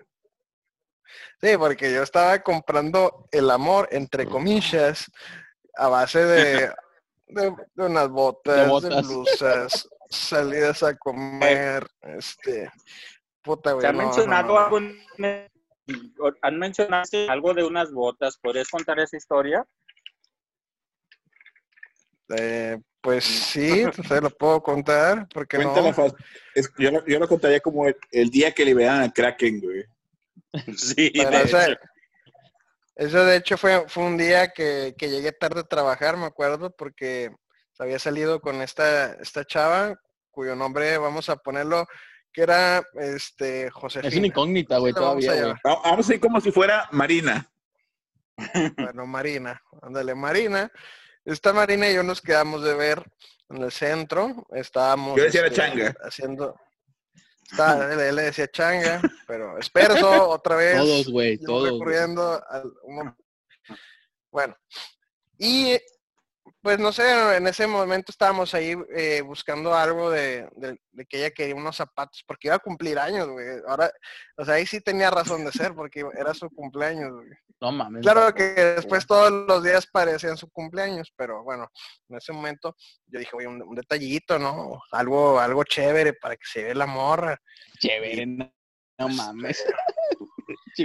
Speaker 2: Sí, porque yo estaba comprando el amor, entre comillas, a base de, de, de unas botas,
Speaker 4: De
Speaker 2: blusas, salidas a comer, este, puta, güey.
Speaker 5: ¿Se han
Speaker 2: no,
Speaker 5: mencionado
Speaker 2: no.
Speaker 5: algo? en- ¿Han mencionado algo de unas botas? ¿Podrías contar esa historia?
Speaker 2: Eh, pues sí, te lo puedo contar, porque
Speaker 1: Cuéntala
Speaker 2: no.
Speaker 1: Es- yo, lo, yo lo contaría como el, el día que liberaron a Kraken, güey.
Speaker 5: Sí,
Speaker 2: Pero
Speaker 5: de hecho.
Speaker 2: Eso de hecho fue, fue un día que, que llegué tarde a trabajar, me acuerdo, porque había salido con esta, esta chava, cuyo nombre vamos a ponerlo, que era este Josefina.
Speaker 4: Es una incógnita, güey,
Speaker 2: vamos
Speaker 4: todavía,
Speaker 2: a
Speaker 4: güey.
Speaker 1: Vamos a ir como si fuera Marina.
Speaker 2: Bueno, Marina, ándale, Marina. Esta Marina y yo nos quedamos de ver en el centro, estábamos
Speaker 1: Yo decía la
Speaker 2: este,
Speaker 1: changa.
Speaker 2: haciendo... Está, él, él le decía changa, pero Esperso otra vez.
Speaker 4: Todos, güey, todos.
Speaker 2: al Bueno, y pues no sé, en ese momento estábamos ahí eh, buscando algo de, de- de que ella quería unos zapatos, porque iba a cumplir años, güey. Ahora, o sea, ahí sí tenía razón de ser, porque era su cumpleaños, güey.
Speaker 4: No mames.
Speaker 2: Claro que después todos los días parecían su cumpleaños, pero bueno, en ese momento yo dije, oye, un, un detallito, ¿no? Algo, algo chévere para que se vea la morra.
Speaker 4: Chévere, no, no mames.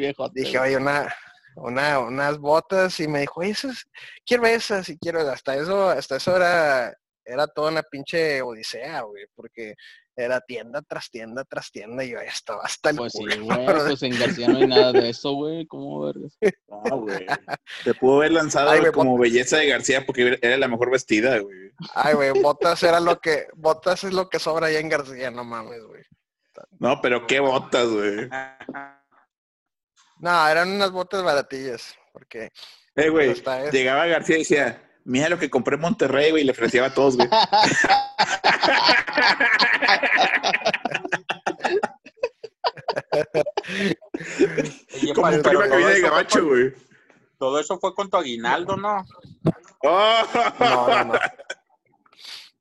Speaker 2: Dije, oye, una, una, unas botas y me dijo, oye, esas, quiero esas y quiero, hasta eso, hasta eso era era toda una pinche odisea, güey, porque era tienda tras tienda tras tienda y yo estaba hasta el
Speaker 4: Pues sí,
Speaker 2: culo,
Speaker 4: güey,
Speaker 2: bro.
Speaker 4: pues en García no hay nada de eso, güey. ¿Cómo vergas?
Speaker 1: No, güey. Te pudo haber lanzado
Speaker 2: Ay, güey,
Speaker 1: como belleza de García porque era la mejor vestida, güey.
Speaker 2: Ay, güey, botas era lo que, botas es lo que sobra allá en García, no mames, güey.
Speaker 1: No, pero qué botas, güey.
Speaker 2: No, eran unas botas baratillas, porque
Speaker 1: Eh, güey, llegaba García y decía, mira lo que compré en Monterrey, güey, y le ofrecía a todos, güey.
Speaker 5: Oye,
Speaker 1: Como un prima que viene de gabacho, güey.
Speaker 5: Todo eso fue con tu aguinaldo, ¿no?
Speaker 1: ¡Oh!
Speaker 2: no, no, no.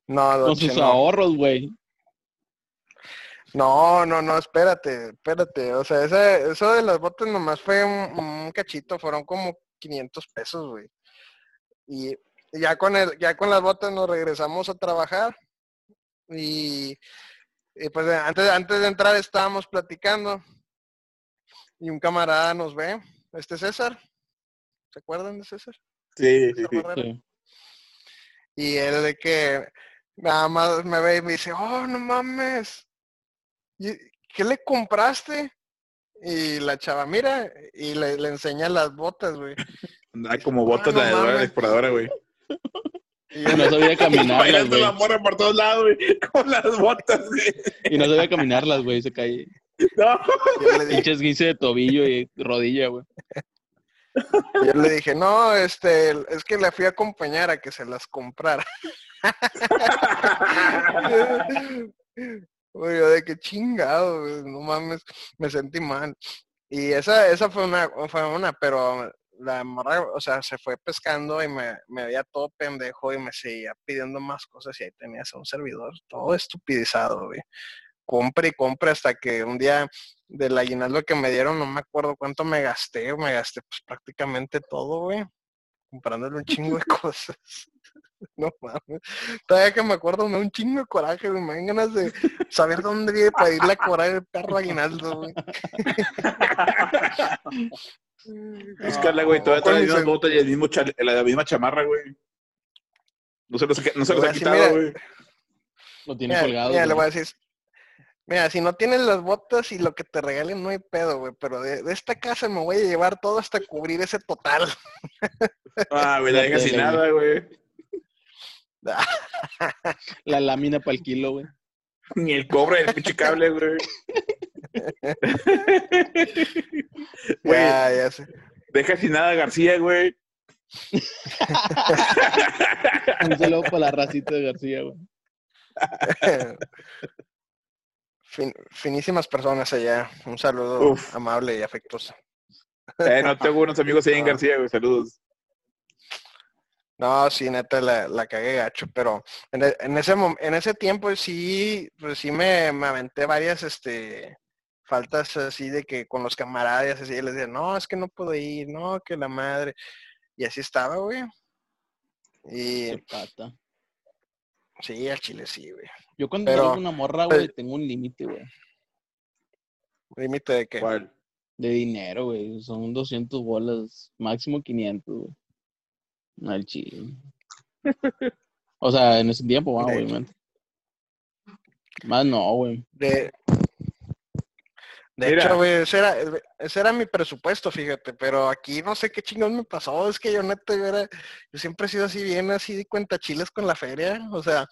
Speaker 2: No,
Speaker 4: Con sus ahorros, güey.
Speaker 2: No, no, no, espérate, espérate. O sea, ese, eso de las botas nomás fue un, un cachito, fueron como 500 pesos, güey. Y ya con el, ya con las botas nos regresamos a trabajar. Y, y pues antes, antes de entrar estábamos platicando. Y un camarada nos ve, este César. ¿Se acuerdan de César?
Speaker 1: Sí, sí,
Speaker 2: César
Speaker 1: sí.
Speaker 2: Barrera.
Speaker 4: Sí.
Speaker 2: Y él de que nada más me ve y me dice, oh, no mames. ¿Y ¿Qué le compraste? Y la chava mira y le, le enseña las botas, güey.
Speaker 1: Hay como botas
Speaker 2: no
Speaker 1: la de la exploradora, güey.
Speaker 2: Y
Speaker 4: No sabía caminarlas,
Speaker 1: Bailando
Speaker 4: güey.
Speaker 1: la morra por todos lados, güey. Con las botas, güey.
Speaker 4: Y no sabía caminarlas, güey. Se cae.
Speaker 1: No.
Speaker 4: Pinches 15 de tobillo y rodilla, güey.
Speaker 2: yo le dije, no, este, es que le fui a acompañar a que se las comprara. Güey, yo de que chingado, no mames, me sentí mal. Y esa, esa fue una, fue una, pero la morra, o sea, se fue pescando y me, me veía todo pendejo y me seguía pidiendo más cosas y ahí tenías un servidor todo estupidizado, güey. Compre y compre hasta que un día del aguinaldo que me dieron, no me acuerdo cuánto me gasté, me gasté pues prácticamente todo, güey. Comprándole un chingo de cosas. No mames. Todavía que me acuerdo, me da un chingo de coraje, güey. Me dan ganas de saber dónde vive para irle a cobrar el perro aguinaldo, güey.
Speaker 1: Búscala, güey. Todavía trae las
Speaker 2: seg-
Speaker 1: botas y el mismo chale- la misma chamarra, güey. No se los, ha- no se los ha quitado,
Speaker 2: mira.
Speaker 1: güey.
Speaker 4: Lo tiene
Speaker 2: Mira,
Speaker 4: colgado.
Speaker 2: mira, le
Speaker 4: güey.
Speaker 2: voy a decir. Mira, si no tienes las botas y lo que te regalen no hay pedo, güey. Pero de, de esta casa me voy a llevar todo hasta cubrir ese total.
Speaker 1: Ah, güey, la
Speaker 4: La
Speaker 1: deja sin nada, güey.
Speaker 4: La lámina para el kilo, güey.
Speaker 1: Ni el cobre del pinche cable, güey. Güey,
Speaker 2: Ya, ya sé.
Speaker 1: deja sin nada a García, güey.
Speaker 4: Un saludo para la racita de García, güey.
Speaker 2: Fin- finísimas personas allá. Un saludo
Speaker 1: Uf.
Speaker 2: amable y afectuoso.
Speaker 1: Eh, no tengo unos amigos ahí en
Speaker 2: No.
Speaker 1: García, güey. Saludos.
Speaker 2: No, sí, neta, la, la cagué gacho, pero en, e- en ese en ese tiempo sí, pues sí me, me aventé varias este faltas así de que con los camaradas así les decía, no, es que no puedo ir, no, que la madre. Y así estaba, güey. Y
Speaker 4: Qué pata.
Speaker 2: sí, al chile sí, güey.
Speaker 4: Yo cuando
Speaker 2: Pero-
Speaker 4: salgo una morra, güey, tengo un límite, güey.
Speaker 2: Límite de que.
Speaker 1: ¿Cuál?
Speaker 4: De dinero, güey. Son 200 bolas, máximo 500, güey. Al chile. O sea, en ese tiempo, ah,
Speaker 2: De-
Speaker 4: obviamente. Más no, güey.
Speaker 2: De, de
Speaker 1: Mira.
Speaker 2: hecho, güey, ese era, ese era mi presupuesto, fíjate, pero aquí no sé qué chingón me pasó, es que yo neta, yo era, yo siempre he sido así bien, así de cuentachiles con la feria, o sea,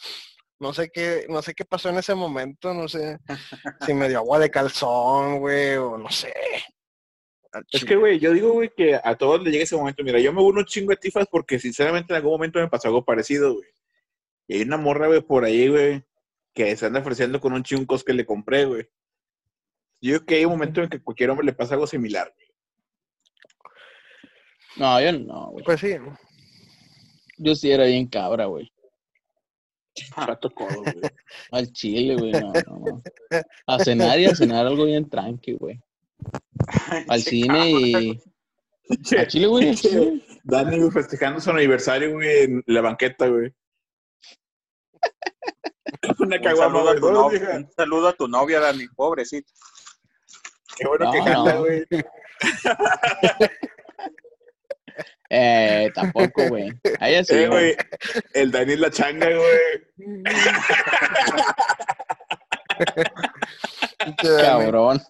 Speaker 2: no sé qué, no sé qué pasó en ese momento, no sé si me dio agua de calzón, güey, o no sé. Al
Speaker 1: Es que, güey, yo digo, güey, que a todos les llega ese momento. Mira, yo me uno un chingo de tifas porque, sinceramente, en algún momento me pasó algo parecido, güey. Y hay una morra, güey, por ahí, güey, que se anda ofreciendo con un chingos que le compré, güey. Yo creo que hay un momento en que a cualquier hombre le pasa algo similar. güey.
Speaker 4: No, yo no, güey.
Speaker 2: Pues sí,
Speaker 4: Yo sí era bien cabra, güey.
Speaker 1: Pato codo, güey.
Speaker 4: Al chile, güey. No, no. A cenar y a cenar algo bien tranqui, güey. Al cine y. A Chile, güey.
Speaker 1: Dani, güey, festejando su aniversario, güey, en la banqueta, güey. Una
Speaker 5: Un saludo, a tu
Speaker 1: ¿no,
Speaker 5: novia, un saludo a tu novia, Dani, pobrecito.
Speaker 1: Qué bueno que
Speaker 4: No,
Speaker 1: canta,
Speaker 4: no.
Speaker 1: güey.
Speaker 4: Eh, tampoco, güey. Ahí así,
Speaker 1: Eh,
Speaker 4: güey.
Speaker 1: El Dani es la changa, güey.
Speaker 4: Cabrón.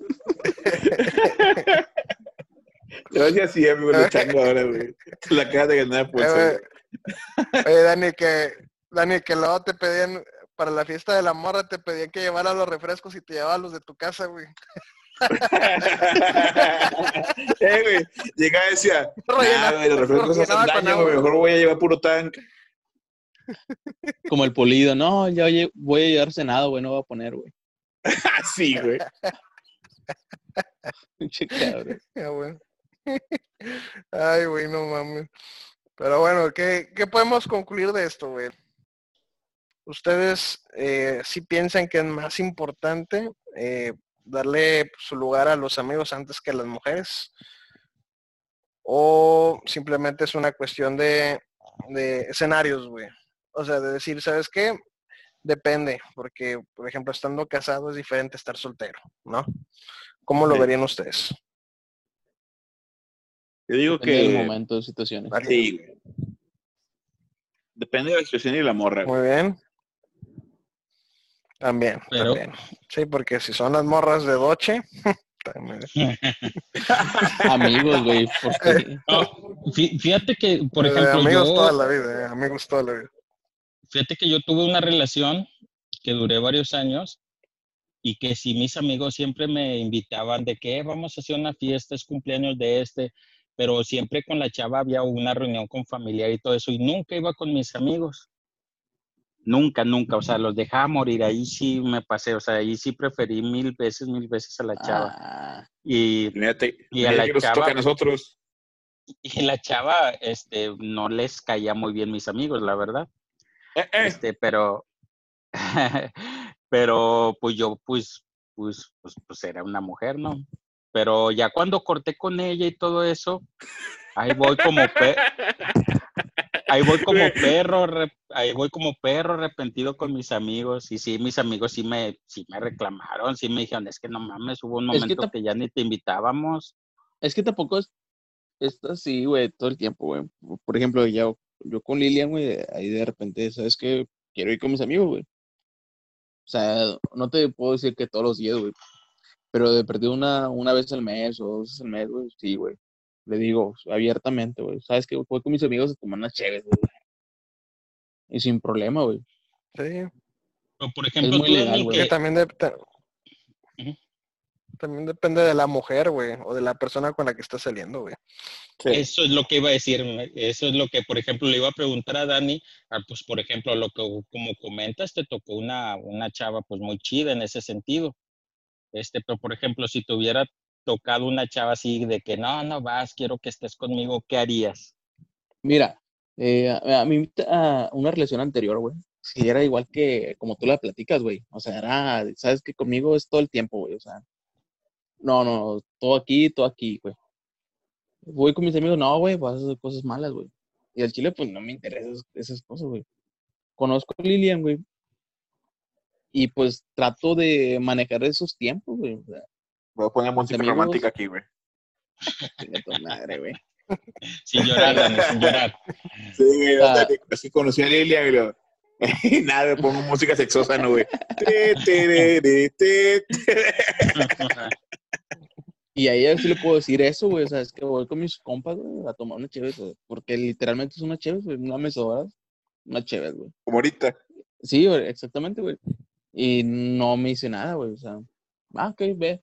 Speaker 1: Yo decía amigo, la changa ahora, güey. La cara de ganar
Speaker 2: Eh,
Speaker 1: pues.
Speaker 2: güey. Oye, Dani, que, Dani, que luego te pedían, para la fiesta de la morra, te pedían que llevara los refrescos y te llevaba los de tu casa, güey.
Speaker 1: eh, güey. Llegaba y decía,
Speaker 2: Rellena-
Speaker 1: nah, güey, los refrescos hacen daño, güey. Mejor voy a llevar puro tank.
Speaker 4: Como el polido. No, ya lle- voy a llevar cenado, güey. No voy a poner, güey.
Speaker 1: Así, güey.
Speaker 4: Pinche cabrón.
Speaker 2: Ya, güey. Ay, güey, no mames. Pero bueno, ¿qué, qué podemos concluir de esto, güey? ¿Ustedes eh, sí piensan que es más importante eh, darle su lugar a los amigos antes que a las mujeres? ¿O simplemente es una cuestión de, de escenarios, güey? O sea, de decir, ¿sabes qué? Depende, porque, por ejemplo, estando casado es diferente a estar soltero, ¿no? ¿Cómo lo
Speaker 1: Sí.
Speaker 2: verían ustedes?
Speaker 1: Yo digo
Speaker 4: Depende del
Speaker 1: que.
Speaker 4: momento, de situaciones.
Speaker 2: Vale.
Speaker 1: Sí, güey. Depende de la situación y la morra.
Speaker 2: Muy bien. También,
Speaker 3: Pero-
Speaker 2: también. Sí, porque si son las morras de Doche, también.
Speaker 4: Amigos, güey. Porque
Speaker 3: No, fí- fíjate que, por
Speaker 2: Eh,
Speaker 3: ejemplo,
Speaker 2: amigos
Speaker 3: yo,
Speaker 2: toda la vida, eh, amigos toda la vida.
Speaker 3: Fíjate que yo tuve una relación que duré varios años y que si mis amigos siempre me invitaban de que "Eh, vamos a hacer una fiesta, es cumpleaños de este, pero siempre con la chava había una reunión con familiar y todo eso y nunca iba con mis amigos. Nunca, nunca, o sea, los dejaba morir, ahí sí me pasé, o sea, ahí sí preferí mil veces, mil veces a la chava.
Speaker 4: Ah,
Speaker 3: Y a la
Speaker 1: que nos
Speaker 3: chava-
Speaker 1: toca a nosotros.
Speaker 3: y la chava, este, no les caía muy bien mis amigos, la verdad.
Speaker 1: Eh, eh.
Speaker 3: Este, pero, pero pues yo, pues, pues, pues, pues era una mujer, ¿no? Pero ya cuando corté con ella y todo eso, ahí voy como pe- ahí voy como perro, ahí voy como perro arrepentido con mis amigos. Y sí, mis amigos sí me, sí me reclamaron, sí me dijeron, es que no mames, hubo un
Speaker 4: Es que
Speaker 3: momento que ya ni te invitábamos.
Speaker 4: es que tampoco es, es así, güey, todo el tiempo, güey. Por ejemplo, yo, yo con Lilian, güey, ahí de repente, ¿sabes qué? Quiero ir con mis amigos, güey. O sea, no te puedo decir que todos los días, güey. Pero de perdido una, una vez al mes o dos veces al mes, güey, sí, güey. Le digo abiertamente, güey. ¿Sabes qué? Voy con mis amigos a tomar unas chéves, güey. Y sin problema, güey.
Speaker 2: Sí,
Speaker 3: Pero, por ejemplo,
Speaker 4: muy
Speaker 3: tú,
Speaker 4: legal, güey.
Speaker 2: que también, de-. También depende de la mujer, güey, o de la persona con la que estás saliendo, güey.
Speaker 1: Sí.
Speaker 3: Eso es lo que iba a decir, eso es lo que, por ejemplo, le iba a preguntar a Dani, ah, pues, por ejemplo, lo que como comentas, te tocó una, una chava, pues, muy chida en ese sentido. Este, pero, por ejemplo, si te hubiera tocado una chava así de que, no, no vas, quiero que estés conmigo, ¿qué harías?
Speaker 4: Mira, eh, a, mí, a una relación anterior, güey, sí era igual que como tú la platicas, güey. O sea, era, sabes que conmigo es todo el tiempo, güey. O sea, no, no, todo aquí, todo aquí, güey. Voy con mis amigos, no, güey, vas a hacer cosas malas, güey. Y al chile, pues no me interesan esas, cosas, güey. Conozco a Lilian, güey. Y pues trato de manejar esos tiempos, güey. O sea,
Speaker 1: Voy a poner música
Speaker 4: amigos.
Speaker 1: romántica aquí, güey.
Speaker 4: madre, güey.
Speaker 3: Sin llorar, Dani, sin llorar.
Speaker 1: Sí, güey.
Speaker 4: Ah.
Speaker 1: que- Así conocí a Lilia, y lo- Nada, me pongo música sexosa, ¿no, güey? Te, te, te, te, te.
Speaker 4: Y a ella sí le puedo decir eso, güey. O sea, es que voy con mis compas, güey, a tomar una chévere, güey. Porque literalmente es una chévere, güey. Una mesodas, una chévere, güey.
Speaker 1: Como ahorita.
Speaker 4: Sí, güey, exactamente, güey. Y no me dice nada, güey. O sea, ah, ok, ve.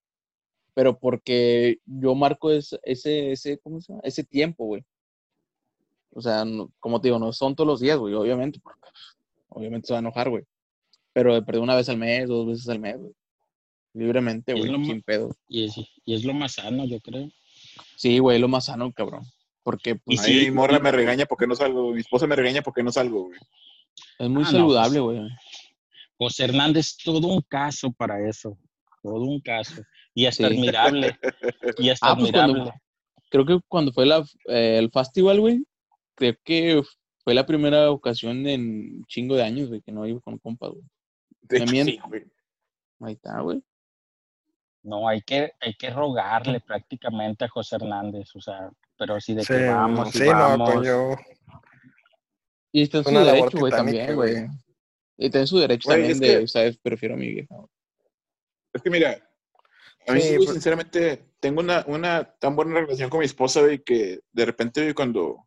Speaker 4: Pero porque yo marco ese, ese, ese, ¿cómo se llama? Ese tiempo, güey. O sea, no- como te digo, no son todos los días, güey, obviamente. Porque, obviamente se va a enojar, güey. Pero de perder una vez al mes, dos veces al mes, güey. Libremente, güey, sin pedo.
Speaker 3: Y es, y es lo más sano, yo creo.
Speaker 4: Sí, güey, lo más sano, cabrón. Porque, pues,
Speaker 3: Y
Speaker 1: Ahí
Speaker 3: sí,
Speaker 1: mi morra me regaña porque no salgo. Mi esposa me regaña porque no salgo, güey.
Speaker 4: es muy
Speaker 3: Ah, no,
Speaker 4: saludable, güey.
Speaker 3: José Hernández, todo un caso para eso, todo un caso. Y hasta
Speaker 4: Sí.
Speaker 3: admirable, y hasta
Speaker 4: Ah, pues, cuando-
Speaker 3: admirable.
Speaker 4: Creo que cuando fue la, eh, el festival, güey, creo que fue la primera ocasión en un chingo de años, güey, que no iba con compas, güey.
Speaker 1: De hecho,
Speaker 4: También-
Speaker 1: sí, güey.
Speaker 4: Ahí está, güey.
Speaker 3: No, hay que, hay que rogarle prácticamente a José Hernández, o sea, pero así de
Speaker 2: Sí,
Speaker 3: que vamos
Speaker 2: sí, no,
Speaker 3: vamos.
Speaker 2: pues yo.
Speaker 4: Y está en su derecho, güey, también,
Speaker 2: güey.
Speaker 4: Y está en su derecho también de,
Speaker 1: que-
Speaker 4: ¿sabes? Prefiero a mi vieja.
Speaker 1: Es que mira, a mí
Speaker 2: Sí,
Speaker 1: sí, güey,
Speaker 2: pues-
Speaker 1: sinceramente, tengo una, una tan buena relación con mi esposa, güey, que de repente, güey, cuando,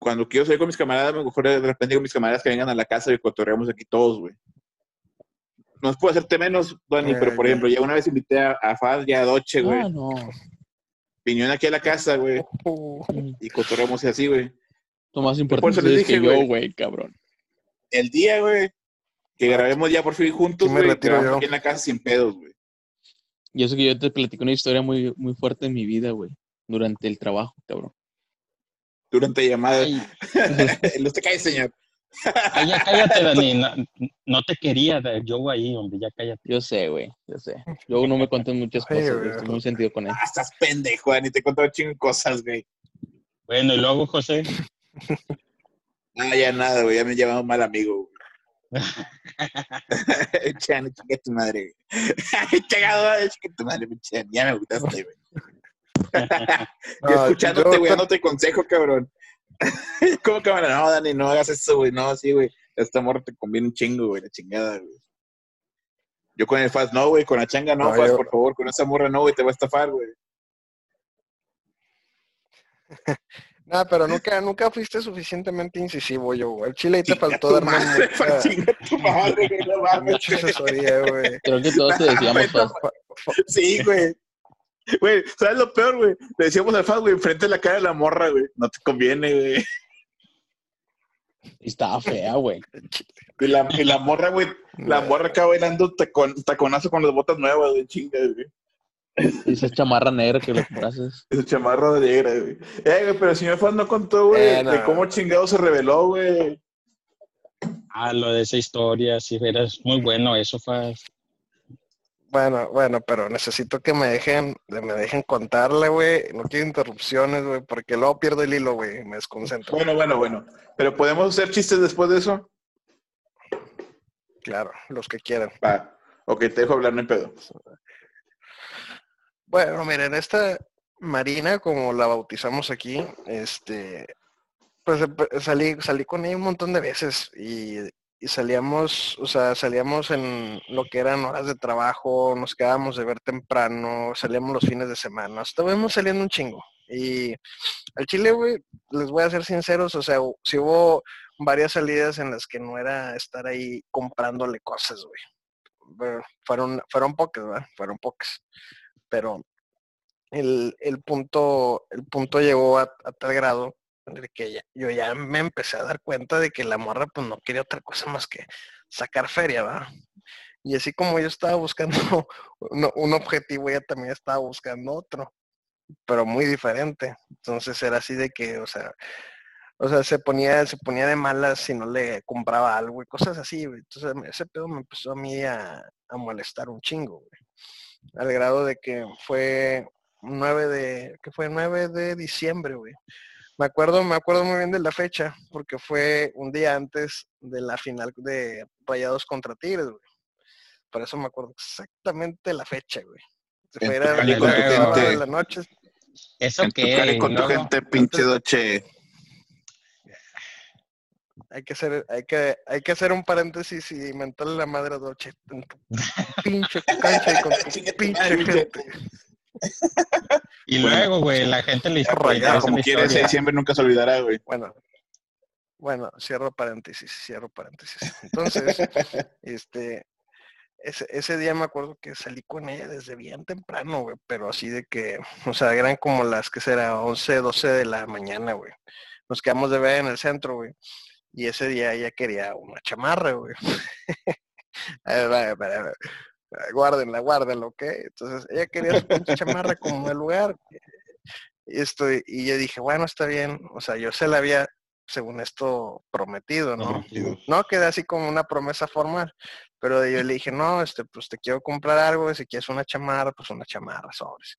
Speaker 1: cuando quiero salir con mis camaradas, me mejor de repente digo a mis camaradas que vengan a la casa y cotorreamos aquí todos, güey. No puedo hacerte menos, Dani,
Speaker 2: Eh,
Speaker 1: pero por
Speaker 2: ya.
Speaker 1: ejemplo, ya una vez invité a, a Faz y a Doche, güey.
Speaker 4: Ah, no.
Speaker 1: Vinieron aquí a la casa, güey,
Speaker 2: Uh,
Speaker 1: y cotorreamos y así, güey.
Speaker 4: Lo más
Speaker 1: por
Speaker 4: importante
Speaker 1: eso les
Speaker 4: es que yo,
Speaker 1: güey.
Speaker 4: cabrón.
Speaker 1: El día, güey, que grabemos ya por fin juntos, güey, grabamos
Speaker 2: yo.
Speaker 1: aquí en la casa sin pedos, güey.
Speaker 4: Y eso que yo te platico una historia muy, muy fuerte en mi vida, güey. Durante el trabajo, cabrón.
Speaker 1: Durante llamadas. No te caes, señor.
Speaker 3: Ay, ya cállate, Dani. No, no te quería yo ahí, hombre, ya cállate.
Speaker 4: Yo sé, güey, yo sé. Luego no me cuentan muchas cosas,
Speaker 2: güey.
Speaker 4: Estoy muy sentido con él.
Speaker 1: Ah, estás pendejo, Dani, te contaba un chingo de cosas, güey.
Speaker 3: Bueno, y luego, José,
Speaker 1: Ah, ya nada, güey, ya me llamamos mal amigo, güey. Chan, chinga tu madre, güey. Chingado, chinga tu madre, mi Chan, ya me gustaste, güey. Yo
Speaker 2: no,
Speaker 1: escuchándote,
Speaker 2: yo
Speaker 1: güey, dándote consejo, cabrón. ¿Cómo que No, Dani, no hagas eso, güey, no, sí, güey. Esta morra te conviene un chingo, güey, la chingada, güey. Yo con el Faz, no, güey, con la changa no,
Speaker 2: No,
Speaker 1: Faz,
Speaker 2: yo-
Speaker 1: por favor, con esa morra no, güey, te va a estafar, güey.
Speaker 2: Nah, pero nunca, nunca fuiste suficientemente incisivo yo, güey. El chile ahí te faltó
Speaker 1: madre, Faz,
Speaker 2: mucha, asesoría, güey.
Speaker 4: Creo que todos te decíamos, Faz.
Speaker 1: Sí, güey. Güey, ¿sabes lo peor, güey? Le decíamos al Faz, güey, enfrente de la cara de la morra, güey. No te conviene, güey.
Speaker 4: Y estaba fea, güey.
Speaker 1: Y la, y la morra, güey, la morra acá bailando tacon, taconazo con las botas nuevas, güey, chinga, güey.
Speaker 4: Y esa chamarra negra que le compraste.
Speaker 1: Esa chamarra de negra, güey. Eh, güey, pero el señor Faz no contó, güey,
Speaker 2: Eh, no.
Speaker 1: de cómo chingado se reveló, güey.
Speaker 3: ah, lo de esa historia, sí, eras muy bueno, eso fue.
Speaker 2: Bueno, bueno, pero necesito que me dejen, me dejen contarle, güey. No quiero interrupciones, güey, porque luego pierdo el hilo, güey. Me desconcentro.
Speaker 1: Bueno, bueno, bueno. Pero podemos hacer chistes después de eso.
Speaker 2: Claro, los que quieran.
Speaker 1: Va. Ok, te dejo hablar, no hay pedo.
Speaker 2: Bueno, miren, esta Marina, como la bautizamos aquí, este, pues empe- salí, salí con ella un montón de veces y, y salíamos, o sea, salíamos en lo que eran horas de trabajo, nos quedábamos de ver temprano, salíamos los fines de semana, estábamos saliendo un chingo. Y al Chile, güey, les voy a ser sinceros, o sea, sí hubo varias salidas en las que no era estar ahí comprándole cosas, güey. Bueno, fueron, fueron pocas, ¿verdad? Fueron pocas. Pero el, el punto, el punto llegó a tal grado de que yo ya me empecé a dar cuenta de que la morra pues no quería otra cosa más que sacar feria, ¿va? Y así como yo estaba buscando un, objetivo, ella también estaba buscando otro, pero muy diferente. Entonces era así de que, o sea, o sea, se ponía, se ponía de malas si no le compraba algo y cosas así, güey. Entonces ese pedo me empezó a mí a, a molestar un chingo, güey. Al grado de que fue 9 de, que fue 9 de diciembre, güey. Me acuerdo, me acuerdo muy bien de la fecha, porque fue un día antes de la final de Rayados contra Tigres, güey. Por eso me acuerdo exactamente la fecha, güey. Se fue,
Speaker 1: gente.
Speaker 2: de la noche.
Speaker 3: ¿Eso
Speaker 1: y con tu gente, pinche doche.
Speaker 2: Hay que hacer, hay que, hay que hacer un paréntesis y mentarle la madre a Doche en tu pinche cancha y con tu pinche gente.
Speaker 3: Y
Speaker 1: Bueno,
Speaker 3: luego, güey, la gente le hizo esa
Speaker 1: Como quiera, ese
Speaker 3: historia.
Speaker 1: diciembre nunca se olvidará, güey.
Speaker 2: Bueno, bueno, cierro paréntesis, cierro paréntesis. Entonces, este, ese, ese día me acuerdo que salí con ella desde bien temprano, güey, pero así de que, o sea, eran como las que será 11, 12 de la mañana, güey. Nos quedamos de ver en el centro, güey. Y ese día ella quería una chamarra, güey. A ver, a ver, a ver, Guárdenla, guárdenla, ¿ok? Entonces, ella quería su pinche chamarra como el lugar. Y, esto, y yo dije, bueno, está bien. O sea, yo se la había, según esto, prometido, ¿no? No quedé así como una promesa formal. Pero yo le dije, no, este, pues te quiero comprar algo, si quieres una chamarra, pues una chamarra, sobres.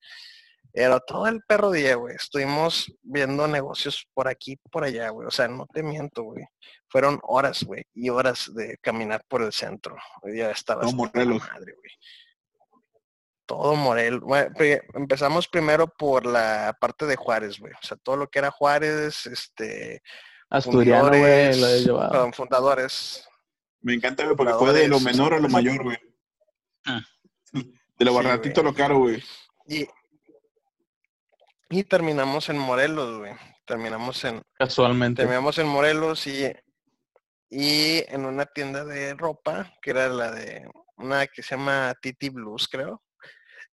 Speaker 2: Era todo el perro día, güey. Estuvimos viendo negocios por aquí, por allá, güey. O sea, no te miento, güey. Fueron horas, güey, y horas de caminar por el centro. Ya estaba
Speaker 1: reloj.
Speaker 2: madre, güey. todo Morelos. Bueno, pri- empezamos primero por la parte de Juárez, güey. O sea, todo lo que era Juárez, este,
Speaker 4: Asturiano, güey, lo he llevado.
Speaker 2: perdón, fundadores.
Speaker 1: Me encanta, güey, porque fue de lo menor a lo mayor, güey.
Speaker 3: Ah.
Speaker 1: De lo
Speaker 2: Sí,
Speaker 1: baratito a lo caro, güey.
Speaker 2: Y, y terminamos en Morelos, güey. Terminamos en,
Speaker 4: Casualmente.
Speaker 2: terminamos en Morelos y, y en una tienda de ropa, que era la de una que se llama Titi Blues, creo.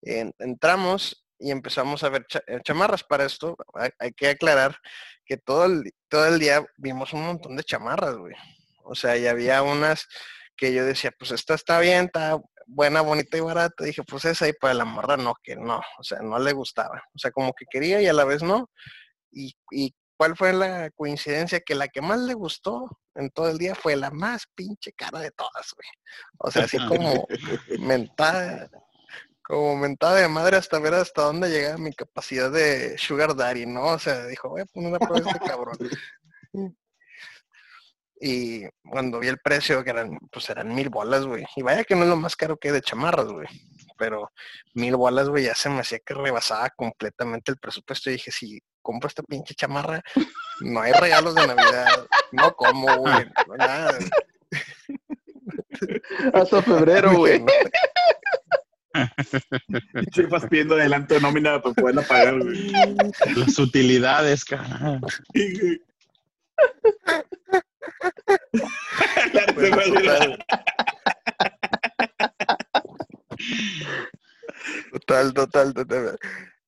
Speaker 2: En- entramos y empezamos a ver cha- eh, chamarras para esto. Hay, hay que aclarar que todo el, todo el día vimos un montón de chamarras, güey. O sea, y había unas que yo decía, pues esta está bien, está buena, bonita y barata. Dije, pues esa y para la morra no, que no. O sea, no le gustaba. O sea, como que quería y a la vez no. Y, y cuál fue la coincidencia que la que más le gustó en todo el día fue la más pinche cara de todas, güey. O sea, así como mentada, como mentada de madre hasta ver hasta dónde llega mi capacidad de sugar daddy, ¿no? O sea, dijo, voy a poner una prueba a este cabrón. Y cuando vi el precio, que eran, pues eran mil bolas, güey. Y vaya que no es lo más caro que hay de chamarras, güey. Pero mil bolas, güey, ya se me hacía que rebasaba completamente el presupuesto. Y dije, si compro esta pinche chamarra, no hay regalos de Navidad. No como, güey. No, nada.
Speaker 4: Hasta febrero, güey.
Speaker 2: "No,
Speaker 1: Y Chefas pidiendo adelanto de nómina para poderla pagar, güey.
Speaker 3: Las utilidades, cara.
Speaker 2: Total, total, total.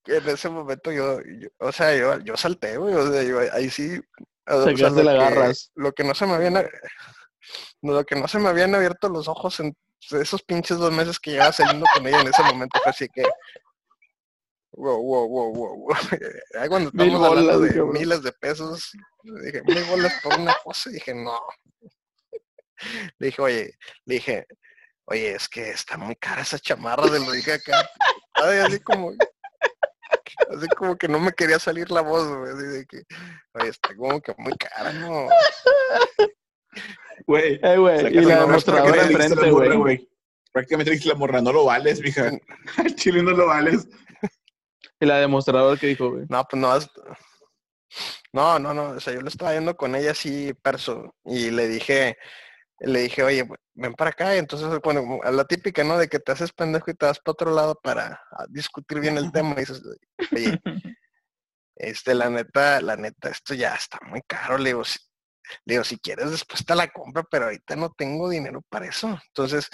Speaker 2: En ese momento yo, yo- o sea, yo, yo salté, güey. O sea, yo ahí sí. o sea, lo
Speaker 4: la
Speaker 2: que-
Speaker 4: garras.
Speaker 2: Lo que no se me habían, lo que no se me habían abierto los ojos en esos pinches dos meses que llevaba saliendo con ella en ese momento fue así que. Wow, wow, wow, wow, wow. Cuando
Speaker 4: Mil
Speaker 2: estamos hablando
Speaker 4: bolas,
Speaker 2: de
Speaker 4: cabrón.
Speaker 2: miles de pesos, dije, mil bolas por una cosa, dije, no. Le dije, oye, le dije, oye, es que está muy cara esa chamarra, de lo dije acá. Ay, así como, así como que no me quería salir la voz, güey, así de que, oye, está como que muy cara, ¿no?
Speaker 1: Güey.
Speaker 4: Eh, güey. Y
Speaker 1: el
Speaker 4: la demostradora enfrente,
Speaker 1: morra,
Speaker 4: güey.
Speaker 1: Prácticamente a la morra, no lo vales, mija. Al chile no lo vales.
Speaker 4: Y la demostradora que dijo, güey.
Speaker 2: No, pues no. hasta- No, no, no. O sea, yo lo estaba yendo con ella así, perso. Y le dije, le dije, oye, ven para acá. Y entonces, bueno, a la típica, ¿no? De que te haces pendejo y te vas para otro lado para ah, discutir bien el tema. Y dices, oye, este, la neta, la neta, esto ya está muy caro. Le digo, si, le digo, si quieres después te la compro, pero ahorita no tengo dinero para eso. Entonces,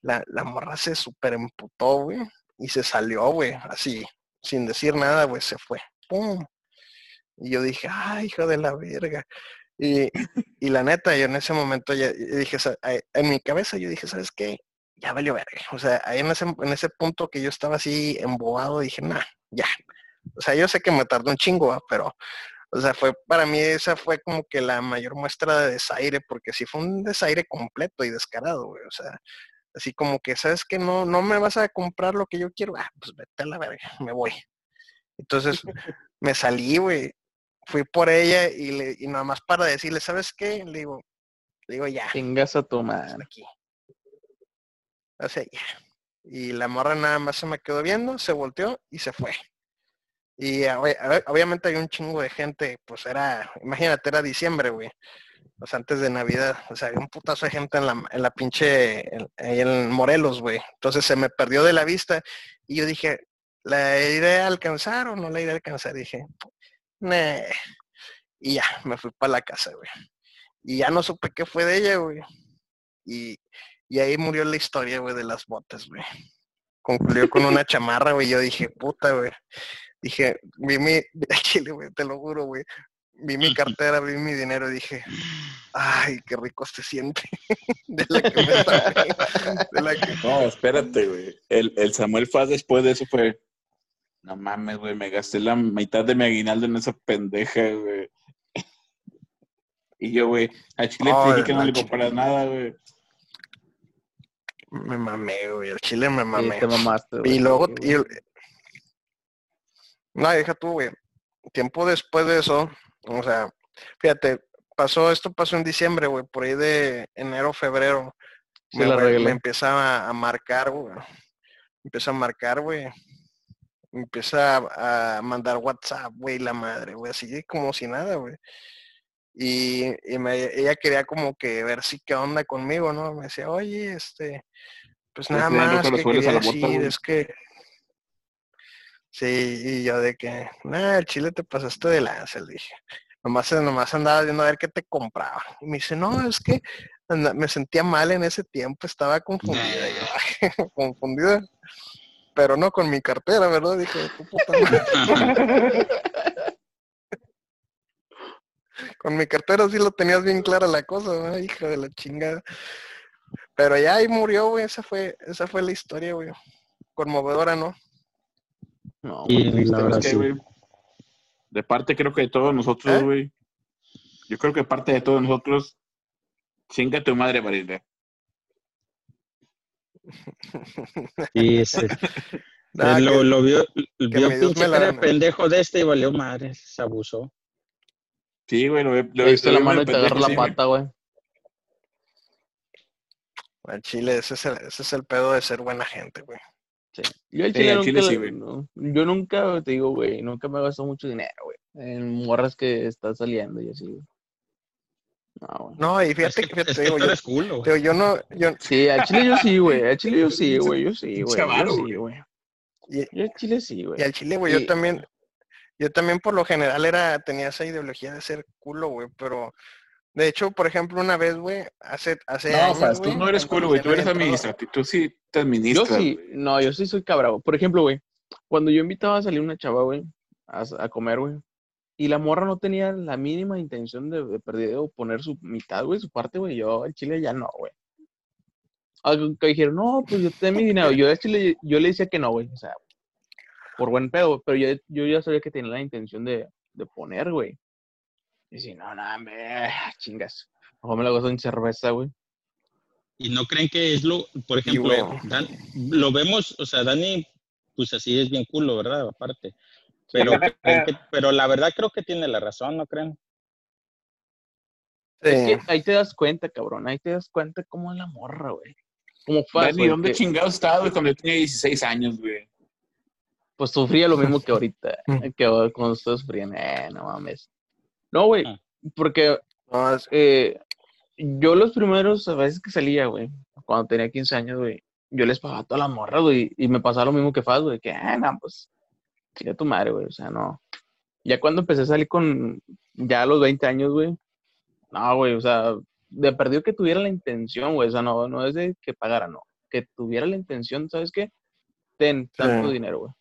Speaker 2: la, la morra se súper emputó, güey. Y se salió, güey, así, sin decir nada, güey, se fue. ¡Pum! Y yo dije, ay, hijo de la verga. Y, y la neta, yo en ese momento ya dije, en mi cabeza yo dije, ¿sabes qué? Ya valió verga. O sea, ahí en ese, en ese punto que yo estaba así embobado, dije, nah, ya. O sea, yo sé que me tardó un chingo, pero, o sea, fue, para mí esa fue como que la mayor muestra de desaire, porque sí fue un desaire completo y descarado, güey. O sea, así como que, ¿sabes que No, no me vas a comprar lo que yo quiero. Ah, pues vete a la verga, me voy. Entonces, me salí, güey. Fui por ella y, le, y nada más para decirle, ¿sabes qué? Le digo, le digo, ya,
Speaker 4: Chingas a tu madre.
Speaker 2: aquí. O sea, ya. Y la morra nada más se me quedó viendo, se volteó y se fue. Y obviamente hay un chingo de gente, pues era, imagínate, era diciembre, güey. O sea, antes de Navidad. O sea, había un putazo de gente en la, en la pinche, en, ahí en Morelos, güey. Entonces se me perdió de la vista. Y yo dije, ¿la iré a alcanzar o no la iré a alcanzar? dije, Y ya, me fui para la casa, güey. Y ya no supe qué fue de ella, güey. Y, y ahí murió la historia, güey, de las botas, güey. Concluyó con una chamarra, güey. Yo dije, puta, güey. Dije, vi mi, te lo juro, güey. Vi mi cartera, vi mi dinero dije, ay, qué rico se siente. de la que me de
Speaker 1: No, espérate, güey. El, el Samuel Faz después de eso fue. No mames, güey, me gasté la mitad de mi aguinaldo en esa pendeja, güey. Y yo, güey, a Chile te dije que no le comparas nada, güey.
Speaker 2: Me mamé, güey. El chile me
Speaker 4: Sí,
Speaker 2: mamé.
Speaker 4: te mamaste, güey.
Speaker 2: Y luego, y el- no, deja tú, güey. Tiempo después de eso, o sea, fíjate, pasó, esto pasó en diciembre, güey, por ahí de enero, febrero.
Speaker 4: Sí
Speaker 2: me,
Speaker 4: la
Speaker 2: me- me empezaba a marcar, güey. empieza a marcar, güey. Empieza a, a mandar WhatsApp, güey, la madre, güey, así como si nada, güey. Y, y me- ella quería como que ver si qué onda conmigo, ¿no? Me decía, oye, este, pues
Speaker 1: Ya
Speaker 2: nada más que quería
Speaker 1: la
Speaker 2: decir, es que... Sí, y yo de que, nada, el chile te pasaste de lanza, le dije. Nomás, nomás andaba viendo a ver qué te compraba. Y me dice, no, es que me sentía mal en ese tiempo, estaba confundida. Confundida. Pero no con mi cartera, ¿verdad? Dijo, tu puta madre. Con mi cartera sí lo tenías bien clara la cosa, ¿verdad? Hija de la chingada. Pero ya ahí murió, güey. Esa fue, esa fue la historia, güey. Conmovedora, ¿no?
Speaker 4: No,
Speaker 3: Y
Speaker 4: muy triste,
Speaker 3: la
Speaker 4: güey.
Speaker 3: verdad,
Speaker 1: Es que,
Speaker 3: sí.
Speaker 1: güey, de parte creo que de todos nosotros,
Speaker 2: ¿Eh?
Speaker 1: güey. Yo creo que de parte de todos nosotros, chinga tu madre, Marilda.
Speaker 3: Y este,
Speaker 2: Nada,
Speaker 3: lo,
Speaker 2: que-
Speaker 3: lo vio, vio
Speaker 2: mi Dios
Speaker 3: pinche cara de pendejo de este y valió madre, se abusó.
Speaker 1: Sí, güey, lo. Lo
Speaker 4: Le diste la mano y te agarra
Speaker 1: pendejo,
Speaker 4: la
Speaker 1: sí,
Speaker 4: pata, güey.
Speaker 2: Al chile, ese es, el, ese es el pedo de ser buena gente, güey.
Speaker 4: Sí. Yo al
Speaker 1: Sí,
Speaker 4: chile
Speaker 1: al
Speaker 4: nunca,
Speaker 1: chile sí, güey.
Speaker 4: no, yo nunca, te digo, güey, nunca me gasto mucho dinero, güey. En morras que están saliendo y así, güey. No,
Speaker 2: y
Speaker 3: Es
Speaker 2: fíjate,
Speaker 3: que,
Speaker 2: fíjate,
Speaker 3: es que
Speaker 2: digo,
Speaker 3: tú
Speaker 2: yo,
Speaker 3: culo.
Speaker 2: digo, yo no, yo,
Speaker 4: Sí, al chile yo sí, güey. Al chile yo sí, güey. Yo sí, güey. Yo sí, güey.
Speaker 2: y,
Speaker 4: Yo al chile sí, güey.
Speaker 2: y al chile, güey, yo también, yo también por lo general era, tenía esa ideología de ser culo, güey, pero de hecho, por ejemplo, una vez, güey, hace, hace
Speaker 1: No,
Speaker 2: años,
Speaker 1: tú no eres culo, güey. Tú eres administrativo. Tú sí te
Speaker 4: Yo
Speaker 1: administras.
Speaker 4: sí,
Speaker 1: güey.
Speaker 4: no, yo sí soy cabrón. Por ejemplo, güey, cuando yo invitaba a salir una chava, güey, a, a comer, güey, y la morra no tenía la mínima intención de, de perder o poner su mitad, güey, su parte, güey, yo al chile ya no, güey. Algo que dijeron, no, pues yo te mi dinero. Yo al chile, yo le decía que no, güey, o sea, por buen pedo, pero yo, yo ya sabía que tenía la intención de, de poner, güey. Y si no, no, me chingas. Mejor me la gozo en cerveza, güey.
Speaker 3: Y no creen que es lo, por ejemplo. Dan- lo vemos, o sea, Dani, pues así es bien culo, ¿verdad? Aparte. Pero, creen que- pero la verdad creo que tiene la razón, ¿no creen?
Speaker 2: Sí.
Speaker 4: Es que ahí te das cuenta, cabrón. Ahí te das cuenta cómo es la morra, güey. Como fue,
Speaker 1: Dani, ¿dónde chingados estabas, güey, cuando yo tenía 16 años, güey?
Speaker 4: Pues sufría lo mismo que ahorita.
Speaker 2: Mm.
Speaker 4: que cuando ustedes sufrían. Eh, no mames. No, güey.
Speaker 3: Ah.
Speaker 4: Porque
Speaker 2: No, es-
Speaker 4: eh, yo los primeros a veces que salía, güey, cuando tenía 15 años, güey, yo les pagaba toda la morra, güey. Y me pasaba lo mismo que Faz, güey. Que, ah, no, pues, chica tu madre, güey. O sea, no. Ya cuando empecé a salir con, ya a los 20 años, güey. No, güey, o sea, de perdido que tuviera la intención, güey. O sea, no, no es de que pagara, no. Que tuviera la intención, ¿sabes qué? Ten tanto
Speaker 2: Sí.
Speaker 4: dinero, güey.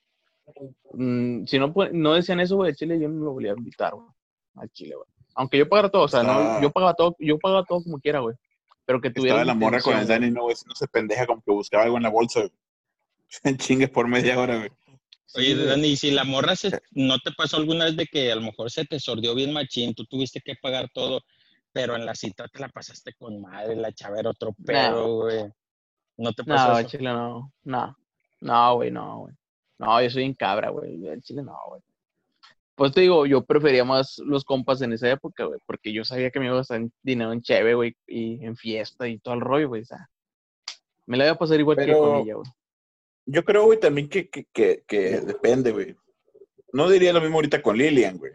Speaker 4: Mm, si no, no decían eso, güey, Chile yo no lo volvía a invitar, güey. Al Chile, güey. Aunque yo pagara todo, o sea, no, yo pagaba todo, yo pagaba todo como quiera, güey. Pero que tuviera
Speaker 1: Estaba la morra con el Dani, no, güey. No se pendeja como que buscaba algo en la bolsa, güey. Chingues por media hora, güey.
Speaker 3: Oye. Dani, ¿y si la morra se, no te pasó alguna vez de que a lo mejor se te sordió bien machín, tú tuviste que pagar todo, pero en la cita te la pasaste con madre, la chava era otro pedo, güey. ¿No te pasó
Speaker 4: No,
Speaker 3: eso?
Speaker 4: Chile no. No. No, güey, no, güey. No, yo soy en cabra, güey. Al Chile no, güey. Pues te digo, yo prefería más los compas en esa época, güey, porque yo sabía que me iba a gastar en dinero en cheve, güey, y en fiesta y todo el rollo, güey. O sea, me la iba a pasar igual que con ella, güey.
Speaker 1: Yo creo, güey, también que, que, que, que depende, güey. No diría lo mismo ahorita con Lilian, güey.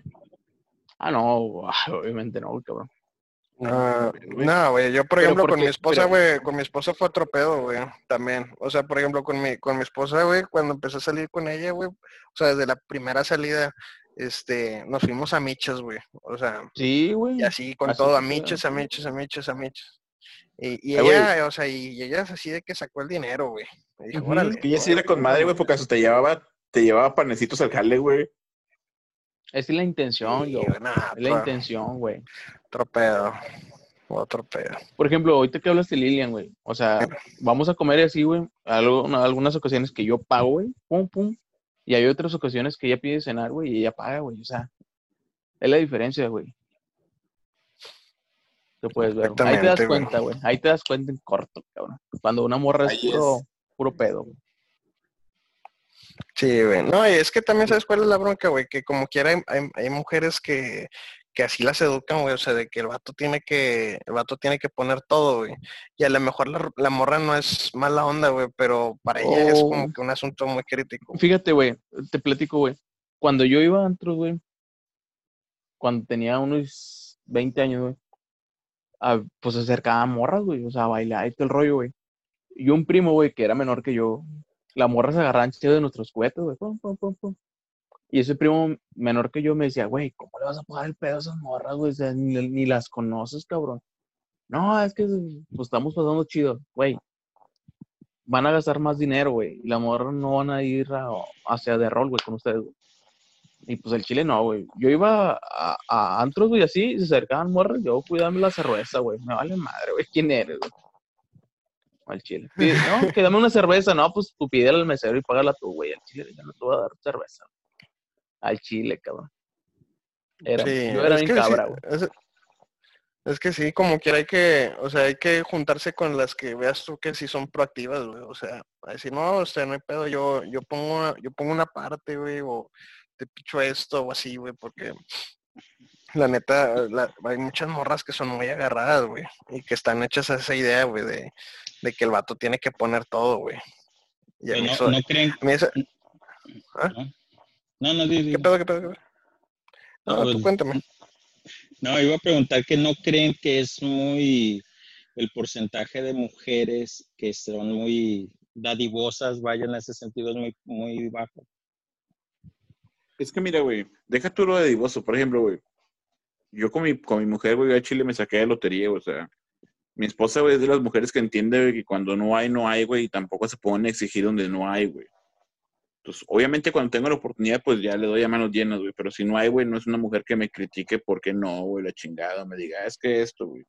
Speaker 4: Ah, no, obviamente no, cabrón.
Speaker 2: No,
Speaker 1: güey.
Speaker 2: no, güey, yo por
Speaker 4: Pero
Speaker 2: ejemplo
Speaker 4: ¿por
Speaker 2: con mi esposa,
Speaker 4: Pero-
Speaker 2: güey, con mi esposa fue otro pedo, güey, también. O sea, por ejemplo, con mi, con mi esposa, güey, cuando empecé a salir con ella, güey, o sea, desde la primera salida, este, nos fuimos a michas, güey. O sea,
Speaker 4: Sí, güey.
Speaker 2: y así con
Speaker 4: Así
Speaker 2: todo, a
Speaker 4: queda.
Speaker 2: a michas, a michas, a michas. Y, y
Speaker 1: Eh,
Speaker 2: ella, o sea, y ella es así de que sacó el dinero, güey. Me dijo, órale.
Speaker 1: Ella sí era con madre, güey,
Speaker 2: órale".
Speaker 1: porque te llevaba, te llevaba panecitos al jale, güey.
Speaker 4: Es la intención,
Speaker 2: Sí,
Speaker 4: yo.
Speaker 2: güey, nah,
Speaker 4: Es la intención, güey.
Speaker 2: Otro pedo. Otro pedo.
Speaker 4: Por ejemplo, ahorita que hablas de Lilian, güey. O sea, vamos a comer así, güey. Algunas ocasiones que yo pago, güey. Pum, pum. Y hay otras ocasiones que ella pide cenar, güey, y ella paga, güey. O sea, es la diferencia, güey. Puedes ver. Ahí te das cuenta, güey. Ahí te das cuenta en corto, cabrón. Cuando una morra es puro,
Speaker 1: es.
Speaker 4: puro pedo, güey.
Speaker 2: Sí, güey. No, y es que también sabes cuál es la bronca, güey, que como quiera hay, hay- hay mujeres que, que así las educan, güey, o sea, de que el vato tiene que, el vato tiene que poner todo, güey. Y a lo mejor la, la morra no es mala onda, güey, pero para ella es como
Speaker 4: Oh.
Speaker 2: que un asunto muy crítico.
Speaker 4: Fíjate, güey, te platico, güey. Cuando yo iba a antros, güey, cuando tenía unos 20 años, güey, a- pues se acercaban morras, güey, o sea, a bailar y todo el rollo, güey. Y un primo, güey, que era menor que yo, la morra se agarraban chido de nuestros cohetes, güey, pum, pum, pum, pum. Y ese primo menor que yo me decía, güey, ¿cómo le vas a pagar el pedo a esas morras, güey? O sea, ni, ni las conoces, cabrón. No, es que pues estamos pasando chido, güey. Van a gastar más dinero, güey. Y la morra no van a ir a- hacia de rol, güey, con ustedes, güey. Y pues el chile no, güey. Yo iba a, a antros, güey, así, se acercaban morras, yo cuidame la cerveza, güey. Me vale madre, güey. ¿Quién eres, güey? Al chile. Pide- no, que dame una cerveza. No, pues tú pídele al mesero y págala tú, güey. Al chile, ya no te voy a dar cerveza. Al chile, cabrón. Era,
Speaker 2: Sí,
Speaker 4: yo era bien cabra, güey.
Speaker 2: es, es que sí, como quiera hay que, o sea, hay que juntarse con las que veas tú que sí son proactivas, güey. O sea, a decir, no, o sea, no hay pedo, yo, yo pongo una, yo pongo una parte, güey, o te picho esto o así, güey, porque la neta, la- hay muchas morras que son muy agarradas, güey, y que están hechas a esa idea, güey, de, de que el vato tiene que poner todo, güey. Y a mí
Speaker 3: no,
Speaker 2: eso-
Speaker 3: no creen.
Speaker 2: a mí eso-
Speaker 3: No, no, di- di-
Speaker 2: ¿Qué pedo, qué pedo, qué pedo?
Speaker 3: No,
Speaker 2: No, tú
Speaker 3: pues,
Speaker 2: cuéntame.
Speaker 3: No, iba a preguntar que no creen que es muy el porcentaje de mujeres que son muy dadivosas, vaya en ese sentido es muy, muy bajo.
Speaker 1: Es que mira, güey, deja tú lo de divorcio, por ejemplo, güey. Yo con mi, con mi mujer, güey, a Chile me saqué de lotería, o sea. Mi esposa, güey, es de las mujeres que entiende, que cuando no hay, no hay, güey, y tampoco se pueden exigir donde no hay, güey. Entonces, obviamente cuando tengo la oportunidad, pues ya le doy a manos llenas, güey, pero si no hay, güey, no es una mujer que me critique porque no, güey, la chingada, me diga, "Ah, es que esto, güey.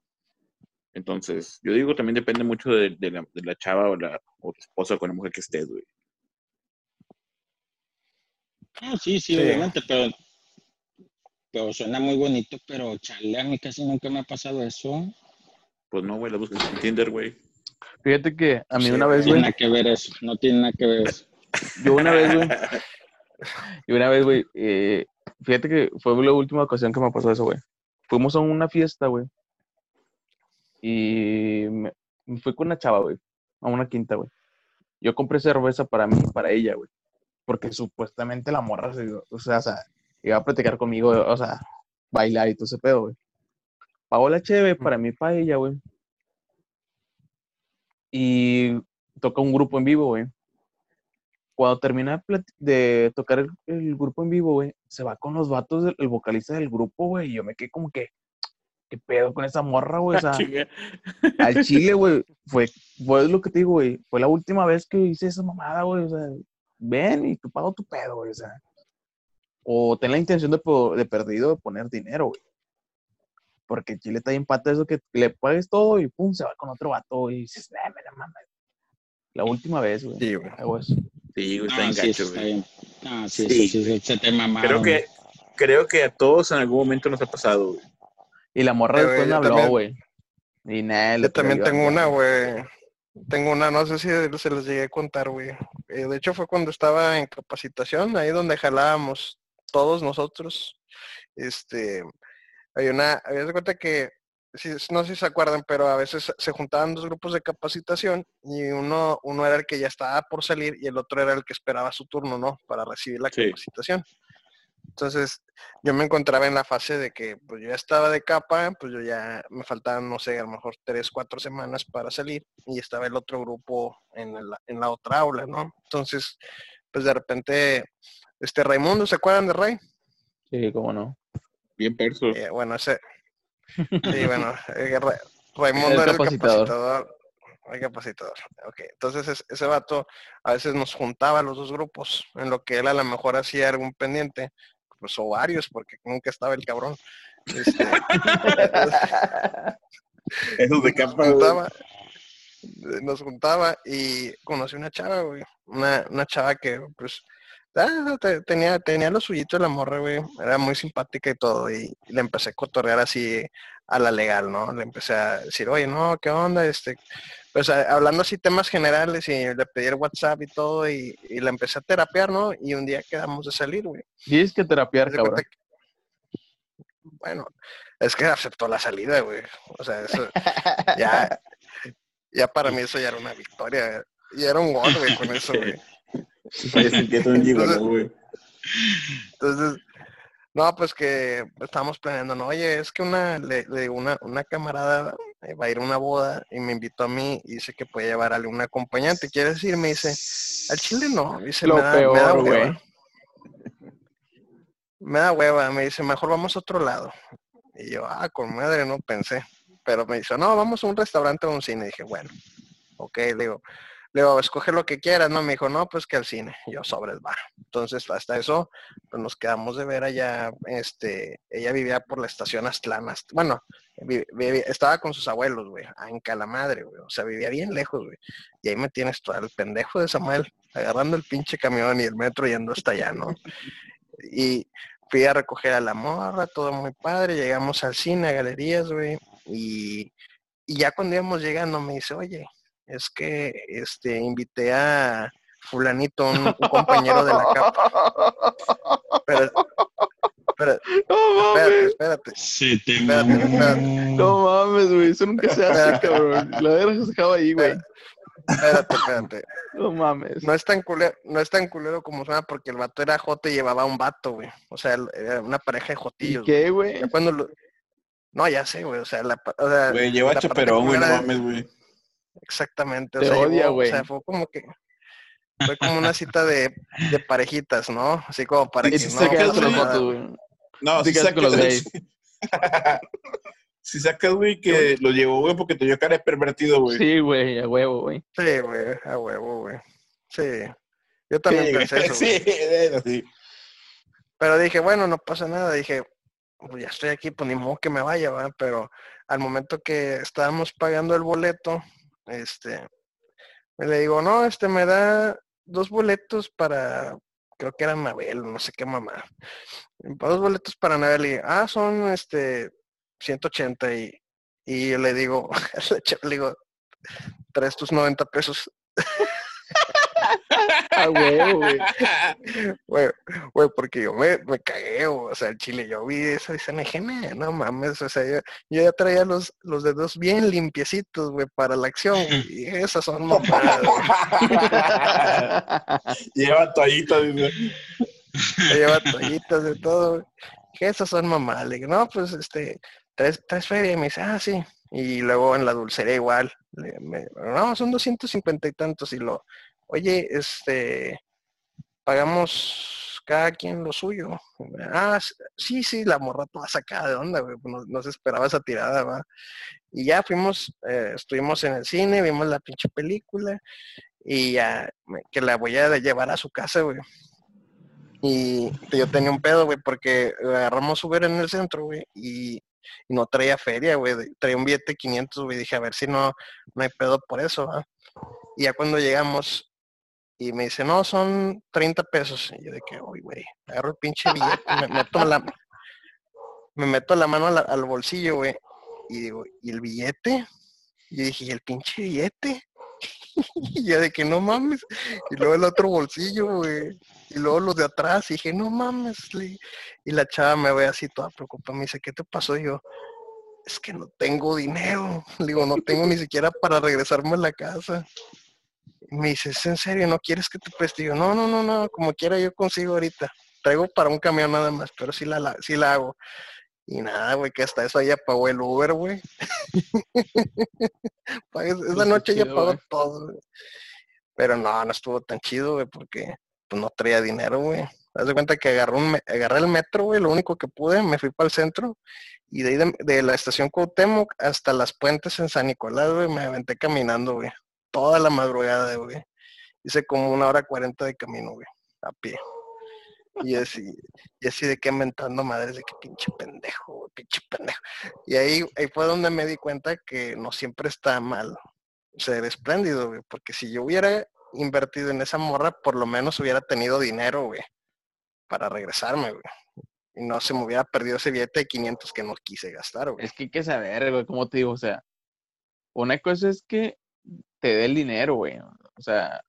Speaker 1: Entonces, yo digo, también depende mucho de, la, la chava o la o tu esposa con la mujer que estés, güey.
Speaker 3: Ah, sí, sí,
Speaker 2: Sí.
Speaker 3: obviamente, pero, pero suena muy bonito, pero chale, a mí casi nunca me ha pasado eso.
Speaker 1: Pues no, güey, la buscas en Tinder, güey.
Speaker 4: Fíjate que a mí
Speaker 2: Sí,
Speaker 4: una
Speaker 3: No
Speaker 4: vez,
Speaker 3: tiene
Speaker 4: güey,
Speaker 3: nada que ver eso, no tiene nada que ver eso.
Speaker 4: yo una vez, güey, y una vez, güey, eh, fíjate que fue la última ocasión que me pasó eso, güey. Fuimos a una fiesta, güey, y me, me fui con una chava, güey, a una quinta, güey. Yo compré cerveza para mí y para ella, güey, porque supuestamente la morra, se, o sea, o sea, iba a platicar conmigo, o sea, bailar y todo ese pedo, güey. Pagó la cheve para mí para ella, güey. Y toca un grupo en vivo, güey. Cuando termina de tocar el, el grupo en vivo, güey, se va con los vatos, del, el vocalista del grupo, güey, y yo me quedé como que, ¿qué pedo con esa morra, güey? O sea,
Speaker 1: Chinga.
Speaker 4: al chile, güey, fue, fue lo que te digo, güey, fue la última vez que hice esa mamada, güey, o sea, ven y tú pago tu pedo, güey, o sea, o ten la intención de, de perdido de poner dinero, güey, porque chile está bien pata eso que le pagues todo y pum, se va con otro vato, güey, y dices, nah, me la mames. La última vez, güey,
Speaker 2: Sí, güey.
Speaker 4: hago eso.
Speaker 1: Sí, güey, está
Speaker 3: No,
Speaker 1: en
Speaker 3: sí,
Speaker 1: gacho,
Speaker 3: está
Speaker 1: güey.
Speaker 3: No, sí,
Speaker 1: Sí.
Speaker 3: sí, sí, se te mamaron.
Speaker 1: Creo que, creo que a todos en algún momento nos ha pasado, güey.
Speaker 4: Y la morra
Speaker 2: Eh,
Speaker 4: después
Speaker 2: güey,
Speaker 4: me habló,
Speaker 2: también-
Speaker 4: güey. Y nada,
Speaker 2: Yo también tengo
Speaker 4: ya.
Speaker 2: una, güey. Tengo una, no sé si se los llegué a contar, güey. Eh, de hecho fue cuando estaba en capacitación, ahí donde jalábamos todos nosotros. Este, hay una, había de cuenta que, si- no sé si se acuerdan, pero a veces se juntaban dos grupos de capacitación y uno, uno era el que ya estaba por salir y el otro era el que esperaba su turno, ¿no? Para recibir la
Speaker 1: Sí.
Speaker 2: capacitación. Entonces, yo me encontraba en la fase de que pues yo ya estaba de capa, pues yo ya me faltaban, no sé, a lo mejor tres, cuatro semanas para salir y estaba el otro grupo en la, en la otra aula, ¿no? Entonces, pues de repente, este Raimundo, ¿se acuerdan de Ray?
Speaker 4: Sí, cómo no.
Speaker 1: Bien perso.
Speaker 2: Eh, bueno, ese, sí, bueno, eh, Ra- Raimundo
Speaker 4: El
Speaker 2: era el
Speaker 4: capacitador.
Speaker 2: capacitador. El capacitador. Ok, entonces es- ese vato a veces nos juntaba los dos grupos, en lo que él a lo mejor hacía algún pendiente, pues o varios, porque nunca estaba el cabrón. Este,
Speaker 1: Esos de
Speaker 2: nos juntaba, nos juntaba y conocí una chava, güey. Una, una chava que, pues, ah, te- tenía, tenía lo suyito de la morra, güey. Era muy simpática y todo. Y, y le empecé a cotorrear así a la legal, ¿no? Le empecé a decir, oye, no, ¿qué onda? Este, pues a- hablando así temas generales y le pedí el WhatsApp y todo y, y la empecé a terapiar, ¿no? Y un día quedamos de salir, güey.
Speaker 4: Tienes que terapiar, cabrón.
Speaker 2: que- Bueno, es que aceptó la salida, güey. O sea, eso ya, ya para mí eso ya era una victoria. Y era un gol, güey, con eso, güey.
Speaker 1: Oye, sentía todo un gigolo, güey.
Speaker 2: Entonces, no, pues que estábamos planeando, no, oye, es que una, le, le una, una camarada eh, va a ir a una boda y me invitó a mí y dice que puede llevarle un acompañante. ¿Quieres decir? Me dice, al chile no, dice,
Speaker 4: Lo
Speaker 2: me da,
Speaker 4: peor,
Speaker 2: me da hueva. Me da hueva, me dice, mejor vamos a otro lado. Y yo, ah, con madre, no pensé. Pero me dice, no, vamos a un restaurante o a un cine. dije, bueno, ok, le digo, le digo, escoge lo que quieras, ¿no? Me dijo, no, pues que al cine. Yo, sobres, va. Entonces, hasta eso, pues nos quedamos de ver allá, este, ella vivía por la estación Aztlán, Ast- bueno, estaba con sus abuelos, güey, en Calamadre, güey, o sea, vivía bien lejos, güey. Y ahí me tienes todo el pendejo de Samuel, agarrando el pinche camión y el metro yendo hasta allá, ¿no? Y fui a recoger a la morra, todo muy padre, llegamos al cine, a galerías, güey, y, y ya cuando íbamos llegando me dice, oye, es que, este, invité a fulanito, un, un compañero de la capa, pero, pero,
Speaker 4: No
Speaker 2: espérate,
Speaker 4: mames,
Speaker 2: espérate,
Speaker 3: Se te
Speaker 2: Espérate, espérate.
Speaker 4: no mames, güey. Eso nunca se hace, cabrón. La verga se acaba ahí, güey.
Speaker 2: espérate, espérate.
Speaker 4: No mames.
Speaker 2: No es tan culero, no es tan culero como suena porque el vato era joto y llevaba un vato, güey. O sea, era una pareja de
Speaker 4: ¿Y
Speaker 2: jotillos.
Speaker 4: qué, güey?
Speaker 2: Ya cuando lo- No, ya sé, güey. O sea, la, o sea,
Speaker 1: Güey, lleva chaperón, güey, no mames, güey.
Speaker 2: Exactamente. O sea,
Speaker 4: odia,
Speaker 2: llevó-
Speaker 4: güey.
Speaker 2: O sea, fue como que. Fue como una cita de, de parejitas, ¿no? Así como para
Speaker 1: Y
Speaker 2: que
Speaker 1: si
Speaker 2: no.
Speaker 4: güey.
Speaker 1: No,
Speaker 4: Sí con los
Speaker 1: sacas,
Speaker 4: gays.
Speaker 1: si sacas, güey, que lo llevó, güey, porque te dio cara de pervertido, güey.
Speaker 4: Sí, güey, a huevo, güey.
Speaker 2: Sí, güey, a huevo, güey. Sí. Yo también
Speaker 1: Sí,
Speaker 2: pensé eso.
Speaker 1: sí,
Speaker 2: güey.
Speaker 1: así.
Speaker 2: Pero dije, bueno, no pasa nada. Dije, pues ya estoy aquí, pues ni modo que me vaya, ¿verdad? Pero al momento que estábamos pagando el boleto, este, le digo, no, este me da dos boletos para, creo que era Anabel, no sé qué mamá. Dos boletos para Anabel y, ah, son este 180 y, y yo le digo, le digo, traes tus 90 pesos.
Speaker 4: A huevo, güey.
Speaker 2: Güey, güey, porque yo me, me cagué, o sea, el chile, yo vi eso y se me dije, "Nah, no mames, o sea, yo, yo ya traía los, los dedos bien limpiecitos, güey, para la acción, y esas son mamadas.
Speaker 1: Lleva toallita, dice.
Speaker 2: Lleva toallitas de todo. Dije, esas son mamadas, le digo, no, pues, este, ¿traes, traes feria? Y me dice, ah, sí, y luego en la dulcería igual, le- me- no, son 250 y tantos, y lo, oye, este, pagamos cada quien lo suyo. Ah, sí, sí, la morra toda sacada de onda, güey. No, no se esperaba esa tirada, va. Y ya fuimos, eh, estuvimos en el cine, vimos la pinche película y ya, que la voy a llevar a su casa, güey. Y yo tenía un pedo, güey, porque agarramos Uber en el centro, güey, y, no traía feria, güey. Traía un billete de 500, güey. Dije, a ver si no, no hay pedo por eso, ¿va? Y ya cuando llegamos, y me dice, no, son 30 pesos. Y yo de que, uy, güey, agarro el pinche billete, me meto la, me meto la mano al bolsillo, güey. Y digo, ¿y el billete? Y dije, ¿y el pinche billete? y yo de que no mames. Y luego el otro bolsillo, güey. Y luego los de atrás. Y dije, no mames. le- Y la chava me ve así toda preocupada. Me dice, ¿qué te pasó? Y yo, es que no tengo dinero. Le digo, no tengo ni siquiera para regresarme a la casa. Me dice, ¿es en serio? ¿No quieres que te preste? Y yo, no, no, no, no, como quiera yo consigo ahorita. Traigo para un camión nada más, pero sí la, la- sí la hago. Y nada, güey, que hasta eso ella pagó el Uber, güey. Esa noche ella
Speaker 4: chido,
Speaker 2: pagó todo, güey. Pero no, no estuvo tan chido, güey, porque pues no traía dinero, güey. Haz de cuenta que agarré, un agarré el metro, güey, lo único que pude, me fui para el centro y de ahí de, de la estación Cuauhtémoc hasta las puentes en San Nicolás, güey, me aventé caminando, güey. Toda la madrugada, güey. Hice como una hora cuarenta de camino, güey, a pie. Y así, y así de que inventando madres de que pinche pendejo, güey, pinche pendejo. Y ahí, ahí fue donde me di cuenta que no siempre está mal ser espléndido, güey, porque si yo hubiera invertido en esa morra, por lo menos hubiera tenido dinero, güey, para regresarme, güey. Y no se me hubiera perdido ese billete de 500 que no quise gastar, güey.
Speaker 4: Es que hay que saber, güey, como te digo, o sea, una cosa es que te dé el dinero, güey. O sea,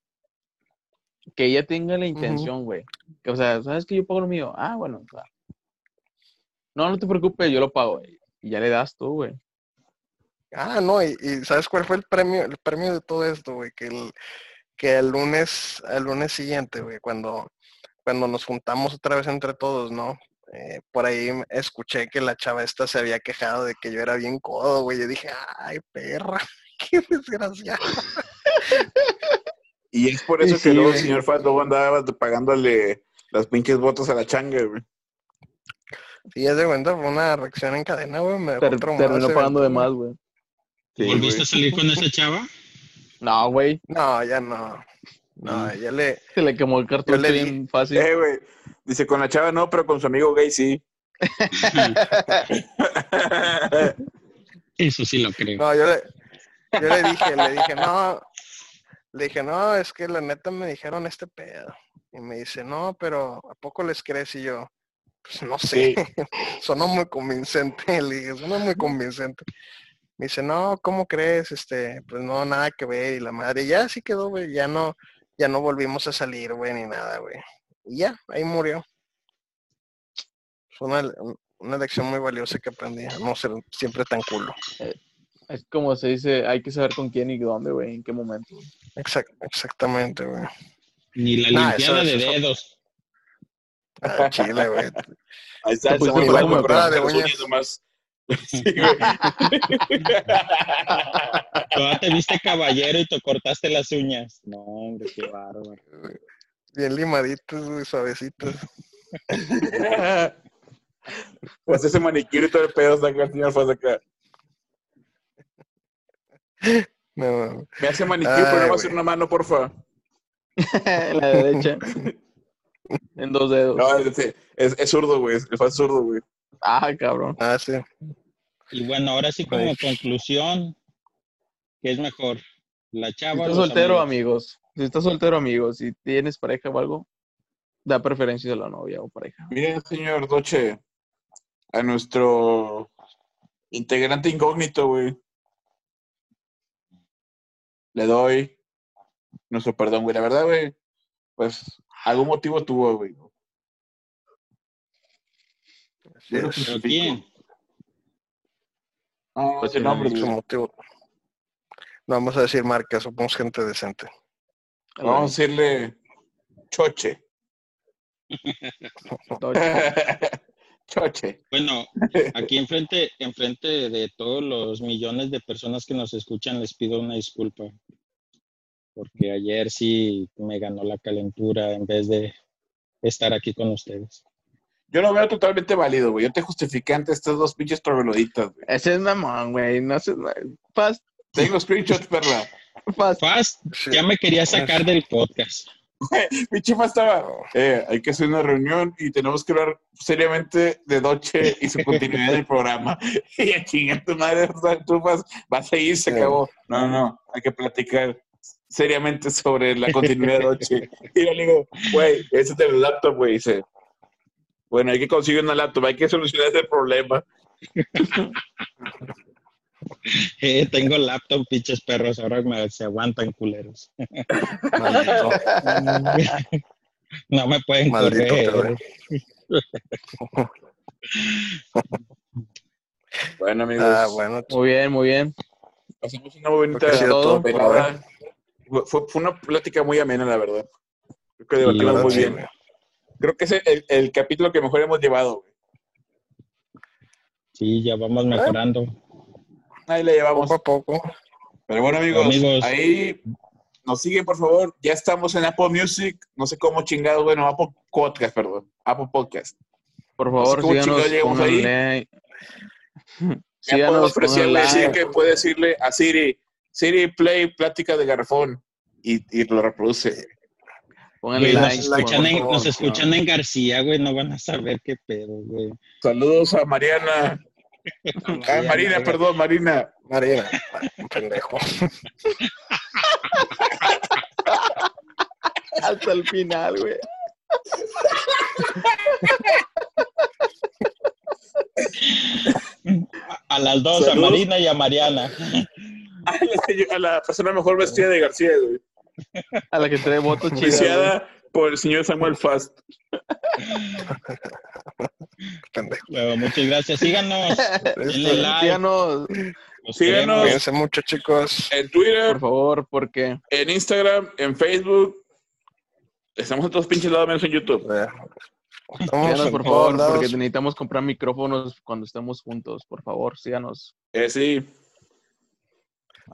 Speaker 4: que ella tenga la intención, güey. Que, O sea, ¿sabes que yo pago lo mío? Ah, bueno, claro. No, no te preocupes, yo lo pago. güey. Y ya le das tú, güey.
Speaker 2: Ah, no, y, y ¿sabes cuál fue el premio? El premio de todo esto, güey, que el, que el lunes, el lunes siguiente, güey, cuando, cuando nos juntamos otra vez entre todos, ¿no? Eh, por ahí escuché que la chava esta se había quejado de que yo era bien codo, güey. Yo dije, ay, perra, qué desgraciada.
Speaker 1: Y es por eso que
Speaker 4: sí,
Speaker 1: luego el
Speaker 4: güey.
Speaker 1: señor Fat luego andaba pagándole las pinches botas a la changa, güey.
Speaker 2: Sí, ya de cuenta, fue una reacción en cadena, güey. Me dejó
Speaker 4: Ter- terminó pagando de más,
Speaker 2: güey.
Speaker 1: Sí,
Speaker 3: ¿Volviste
Speaker 1: güey.
Speaker 3: a salir con esa chava?
Speaker 4: No, güey.
Speaker 2: No, ya no. No,
Speaker 3: Mm.
Speaker 2: ya le...
Speaker 4: Se le quemó el cartucho
Speaker 2: le di-
Speaker 4: bien fácil.
Speaker 1: Eh, güey. Dice, con la chava no, pero con su amigo gay sí.
Speaker 3: Eso sí lo creo.
Speaker 2: No, yo le, yo le dije, le dije, no, le dije, no, es que la neta me dijeron este pedo. Y me dice, no, pero ¿a poco les crees? Y yo, pues no sé, sonó muy convincente. Le dije, sonó muy convincente. Me dice, no, ¿cómo crees? Este, pues no, nada que ver. Y la madre, ya así quedó, güey, ya no, ya no volvimos a salir, güey, ni nada, güey. Y ya, ahí murió. Fue una, una lección muy valiosa que aprendí, no ser siempre tan culo.
Speaker 4: Es como se dice, hay que saber con quién y dónde, güey, en qué momento.
Speaker 2: Exact- exactamente, güey.
Speaker 3: Ni la
Speaker 2: Nah, eso-
Speaker 3: limpiada de
Speaker 2: eso-
Speaker 3: dedos.
Speaker 2: Ah, Chile, güey.
Speaker 1: Ahí está,
Speaker 4: como
Speaker 1: Blanco, pero
Speaker 2: cortada de uñas.
Speaker 1: nomás. Sí, güey.
Speaker 3: Todavía te viste caballero y te cortaste las uñas. No, hombre, qué bárbaro.
Speaker 2: Bien limaditos, güey, suavecitos.
Speaker 1: Pues ese manicure y todo el pedo saca el señor Fat acá.
Speaker 2: No.
Speaker 1: Me hace manicure,
Speaker 2: Ay,
Speaker 1: pero no va a hacer una mano, porfa.
Speaker 4: la derecha. en dos dedos.
Speaker 1: No, es, es, es zurdo, güey. El Fat es zurdo, güey.
Speaker 4: Ah, cabrón.
Speaker 2: ah, sí.
Speaker 3: Y bueno, ahora sí como
Speaker 2: Ay.
Speaker 3: conclusión, ¿qué es mejor? ¿La
Speaker 4: Si
Speaker 3: chava o
Speaker 4: estás soltero,
Speaker 3: amigos?
Speaker 4: amigos. Si estás soltero, amigos. Si tienes pareja o algo, da preferencia a la novia o pareja.
Speaker 1: Mire, señor Doche, a nuestro integrante incógnito, güey. Le doy nuestro perdón, güey. La verdad, güey, pues algún motivo tuvo, güey. No,
Speaker 4: Pues
Speaker 1: nombre, güey.
Speaker 2: motivo. No vamos a decir marcas, somos gente decente.
Speaker 1: Vamos a decirle Choche. Choche.
Speaker 3: Bueno, aquí enfrente, enfrente de todos los millones de personas que nos escuchan, les pido una disculpa. Porque ayer sí me ganó la calentura en vez de estar aquí con ustedes.
Speaker 1: Yo lo veo totalmente válido, güey. Yo te justifiqué ante estas dos pinches trogloditas, güey.
Speaker 4: Ese es mamón, güey. No sé. Fast,
Speaker 1: Tengo screenshots, perla.
Speaker 4: fast.
Speaker 3: Fast, ya me quería sacar del podcast.
Speaker 1: Mi chifa estaba, eh, hay que hacer una reunión y tenemos que hablar seriamente de Doche y su continuidad del programa. Y a chingar tu madre, tú vas, vas a ir, se
Speaker 2: Sí.
Speaker 1: acabó. No, no, hay que platicar seriamente sobre la continuidad de Doche. Y yo le digo, güey, ese es el laptop, güey. Dice, bueno, hay que conseguir una laptop, hay que solucionar ese problema.
Speaker 3: Eh, tengo laptop, pinches perros, ahora me, se aguantan culeros.
Speaker 2: Maldito.
Speaker 3: No me pueden
Speaker 2: Maldito
Speaker 3: correr.
Speaker 1: Bueno, amigos,
Speaker 2: Ah, bueno.
Speaker 4: Muy bien, muy bien.
Speaker 1: pasamos una bonita
Speaker 2: sido todo por
Speaker 1: velada. Fue, fue una plática muy amena, la verdad. Creo que debatimos
Speaker 2: verdad,
Speaker 1: muy
Speaker 2: sí,
Speaker 1: bien.
Speaker 2: güey.
Speaker 1: Creo que es el, el capítulo que mejor hemos llevado, güey.
Speaker 3: Sí, ya vamos mejorando.
Speaker 1: Ahí le llevamos.
Speaker 2: Poco a poco.
Speaker 1: Pero bueno, amigos,
Speaker 3: Amigos.
Speaker 1: ahí nos siguen, por favor. Ya estamos en Apple Music. No sé cómo chingado, bueno, Apple Podcast, perdón. Apple Podcast.
Speaker 4: Por favor,
Speaker 1: cómo
Speaker 4: síganos.
Speaker 1: chingados llegamos ahí. podemos
Speaker 4: Síganos,
Speaker 1: decir
Speaker 4: like.
Speaker 1: que puede decirle a Siri, Siri, play plática de garrafón. Y, y lo reproduce.
Speaker 4: Pónganle
Speaker 3: nos,
Speaker 4: like.
Speaker 2: like,
Speaker 3: escuchan
Speaker 2: por
Speaker 3: en,
Speaker 2: favor,
Speaker 3: nos
Speaker 2: no.
Speaker 3: escuchan en García, güey, no van a saber qué pedo, güey.
Speaker 1: Saludos a Mariana. Ah, Marina, perdón, Marina.
Speaker 2: Marina, pendejo.
Speaker 4: Hasta el final, güey.
Speaker 3: A, a las dos,
Speaker 1: Saludos.
Speaker 3: a Marina y a Mariana.
Speaker 1: A la, a la persona mejor vestida de García, güey.
Speaker 4: A la que trae votos chidas.
Speaker 1: por el señor Samuel Fast.
Speaker 3: Bueno, muchas gracias. Síganos. denle like,
Speaker 4: Síganos,
Speaker 3: los
Speaker 1: Síganos.
Speaker 2: Cuídense mucho, chicos.
Speaker 1: En Twitter,
Speaker 4: por favor, porque
Speaker 1: en Instagram, en Facebook. Estamos en todos pinches lados menos en YouTube.
Speaker 2: Estamos
Speaker 4: síganos,
Speaker 2: en
Speaker 4: por favor,
Speaker 2: lados.
Speaker 4: porque necesitamos comprar micrófonos cuando estemos juntos. Por favor, síganos.
Speaker 1: Eh, sí.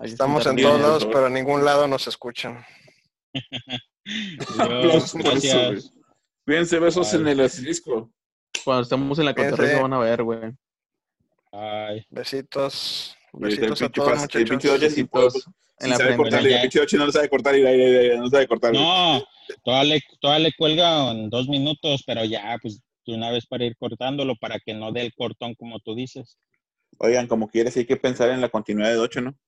Speaker 4: Ahí
Speaker 2: Estamos en todos
Speaker 1: por
Speaker 2: lados, pero en ningún lado nos escuchan.
Speaker 3: Dios, gracias.
Speaker 1: Cuídense, besos
Speaker 3: Bye.
Speaker 1: en el asterisco.
Speaker 4: Cuando estemos en la cotorreza van a ver, güey.
Speaker 2: Besitos. Besitos a todos,
Speaker 1: el
Speaker 2: muchachos.
Speaker 1: pinche Dodgers sí puede-
Speaker 4: Besitos
Speaker 1: sí
Speaker 4: en la
Speaker 1: sabe
Speaker 4: frente.
Speaker 1: cortar, y el
Speaker 3: Ya.
Speaker 1: pinche Dodgers no lo sabe cortar y no sabe cortar.
Speaker 3: No, todavía le, todavía le cuelga en dos minutos, pero ya, pues, de una vez para ir cortándolo, para que no dé el cortón como tú dices.
Speaker 1: Oigan, como quieres, hay que pensar en la continuidad de Docho, ¿no?
Speaker 3: Yo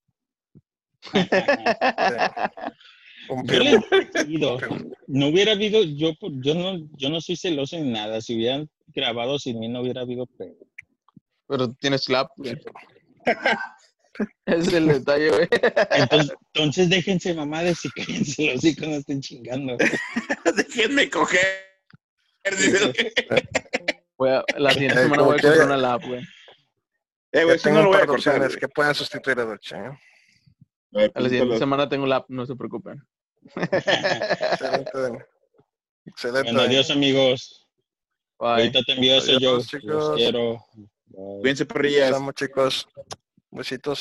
Speaker 2: Confirmo.
Speaker 3: le he ido. No hubiera habido, yo, yo no, yo no soy celoso ni nada. Si hubieran grabado sin mí, no hubiera habido pedo.
Speaker 4: Pero tienes. Ese es el detalle, güey.
Speaker 3: Entonces, entonces déjense mamadas y cállense los hijos, no estén chingando.
Speaker 1: Déjenme coger. dice.
Speaker 4: Voy a- la siguiente
Speaker 2: Eh,
Speaker 4: semana voy a comprar una lap, güey.
Speaker 1: Eh, no lo voy a cortar. güey.
Speaker 2: que puedan sustituir a Dolce. ¿eh?
Speaker 4: A la siguiente semana tengo lap, no se preocupen.
Speaker 2: Excelente. Dani. Excelente.
Speaker 3: Bueno, adiós, amigos.
Speaker 4: Bye.
Speaker 3: Ahorita te envío
Speaker 2: Adiós,
Speaker 3: yo. Los quiero. Bye.
Speaker 1: Cuídense, perrillas.
Speaker 2: Los amo, chicos. Besitos.